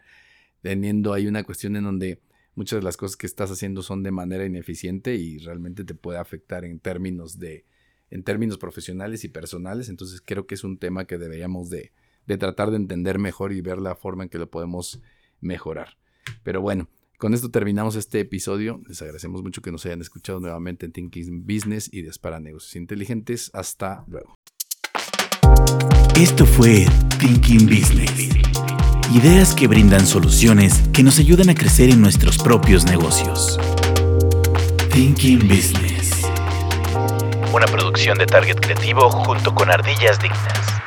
teniendo ahí una cuestión en donde muchas de las cosas que estás haciendo son de manera ineficiente y realmente te puede afectar en términos de, en términos profesionales y personales, entonces creo que es un tema que deberíamos de, de tratar de entender mejor y ver la forma en que lo podemos mejorar. Pero bueno, con esto terminamos este episodio. Les agradecemos mucho que nos hayan escuchado nuevamente en Thinking Business y Dispara Negocios Inteligentes. Hasta luego. Esto fue Thinking Business. Ideas que brindan soluciones que nos ayudan a crecer en nuestros propios negocios. Thinking Business. Una producción de Target Creativo junto con Ardillas Dignas.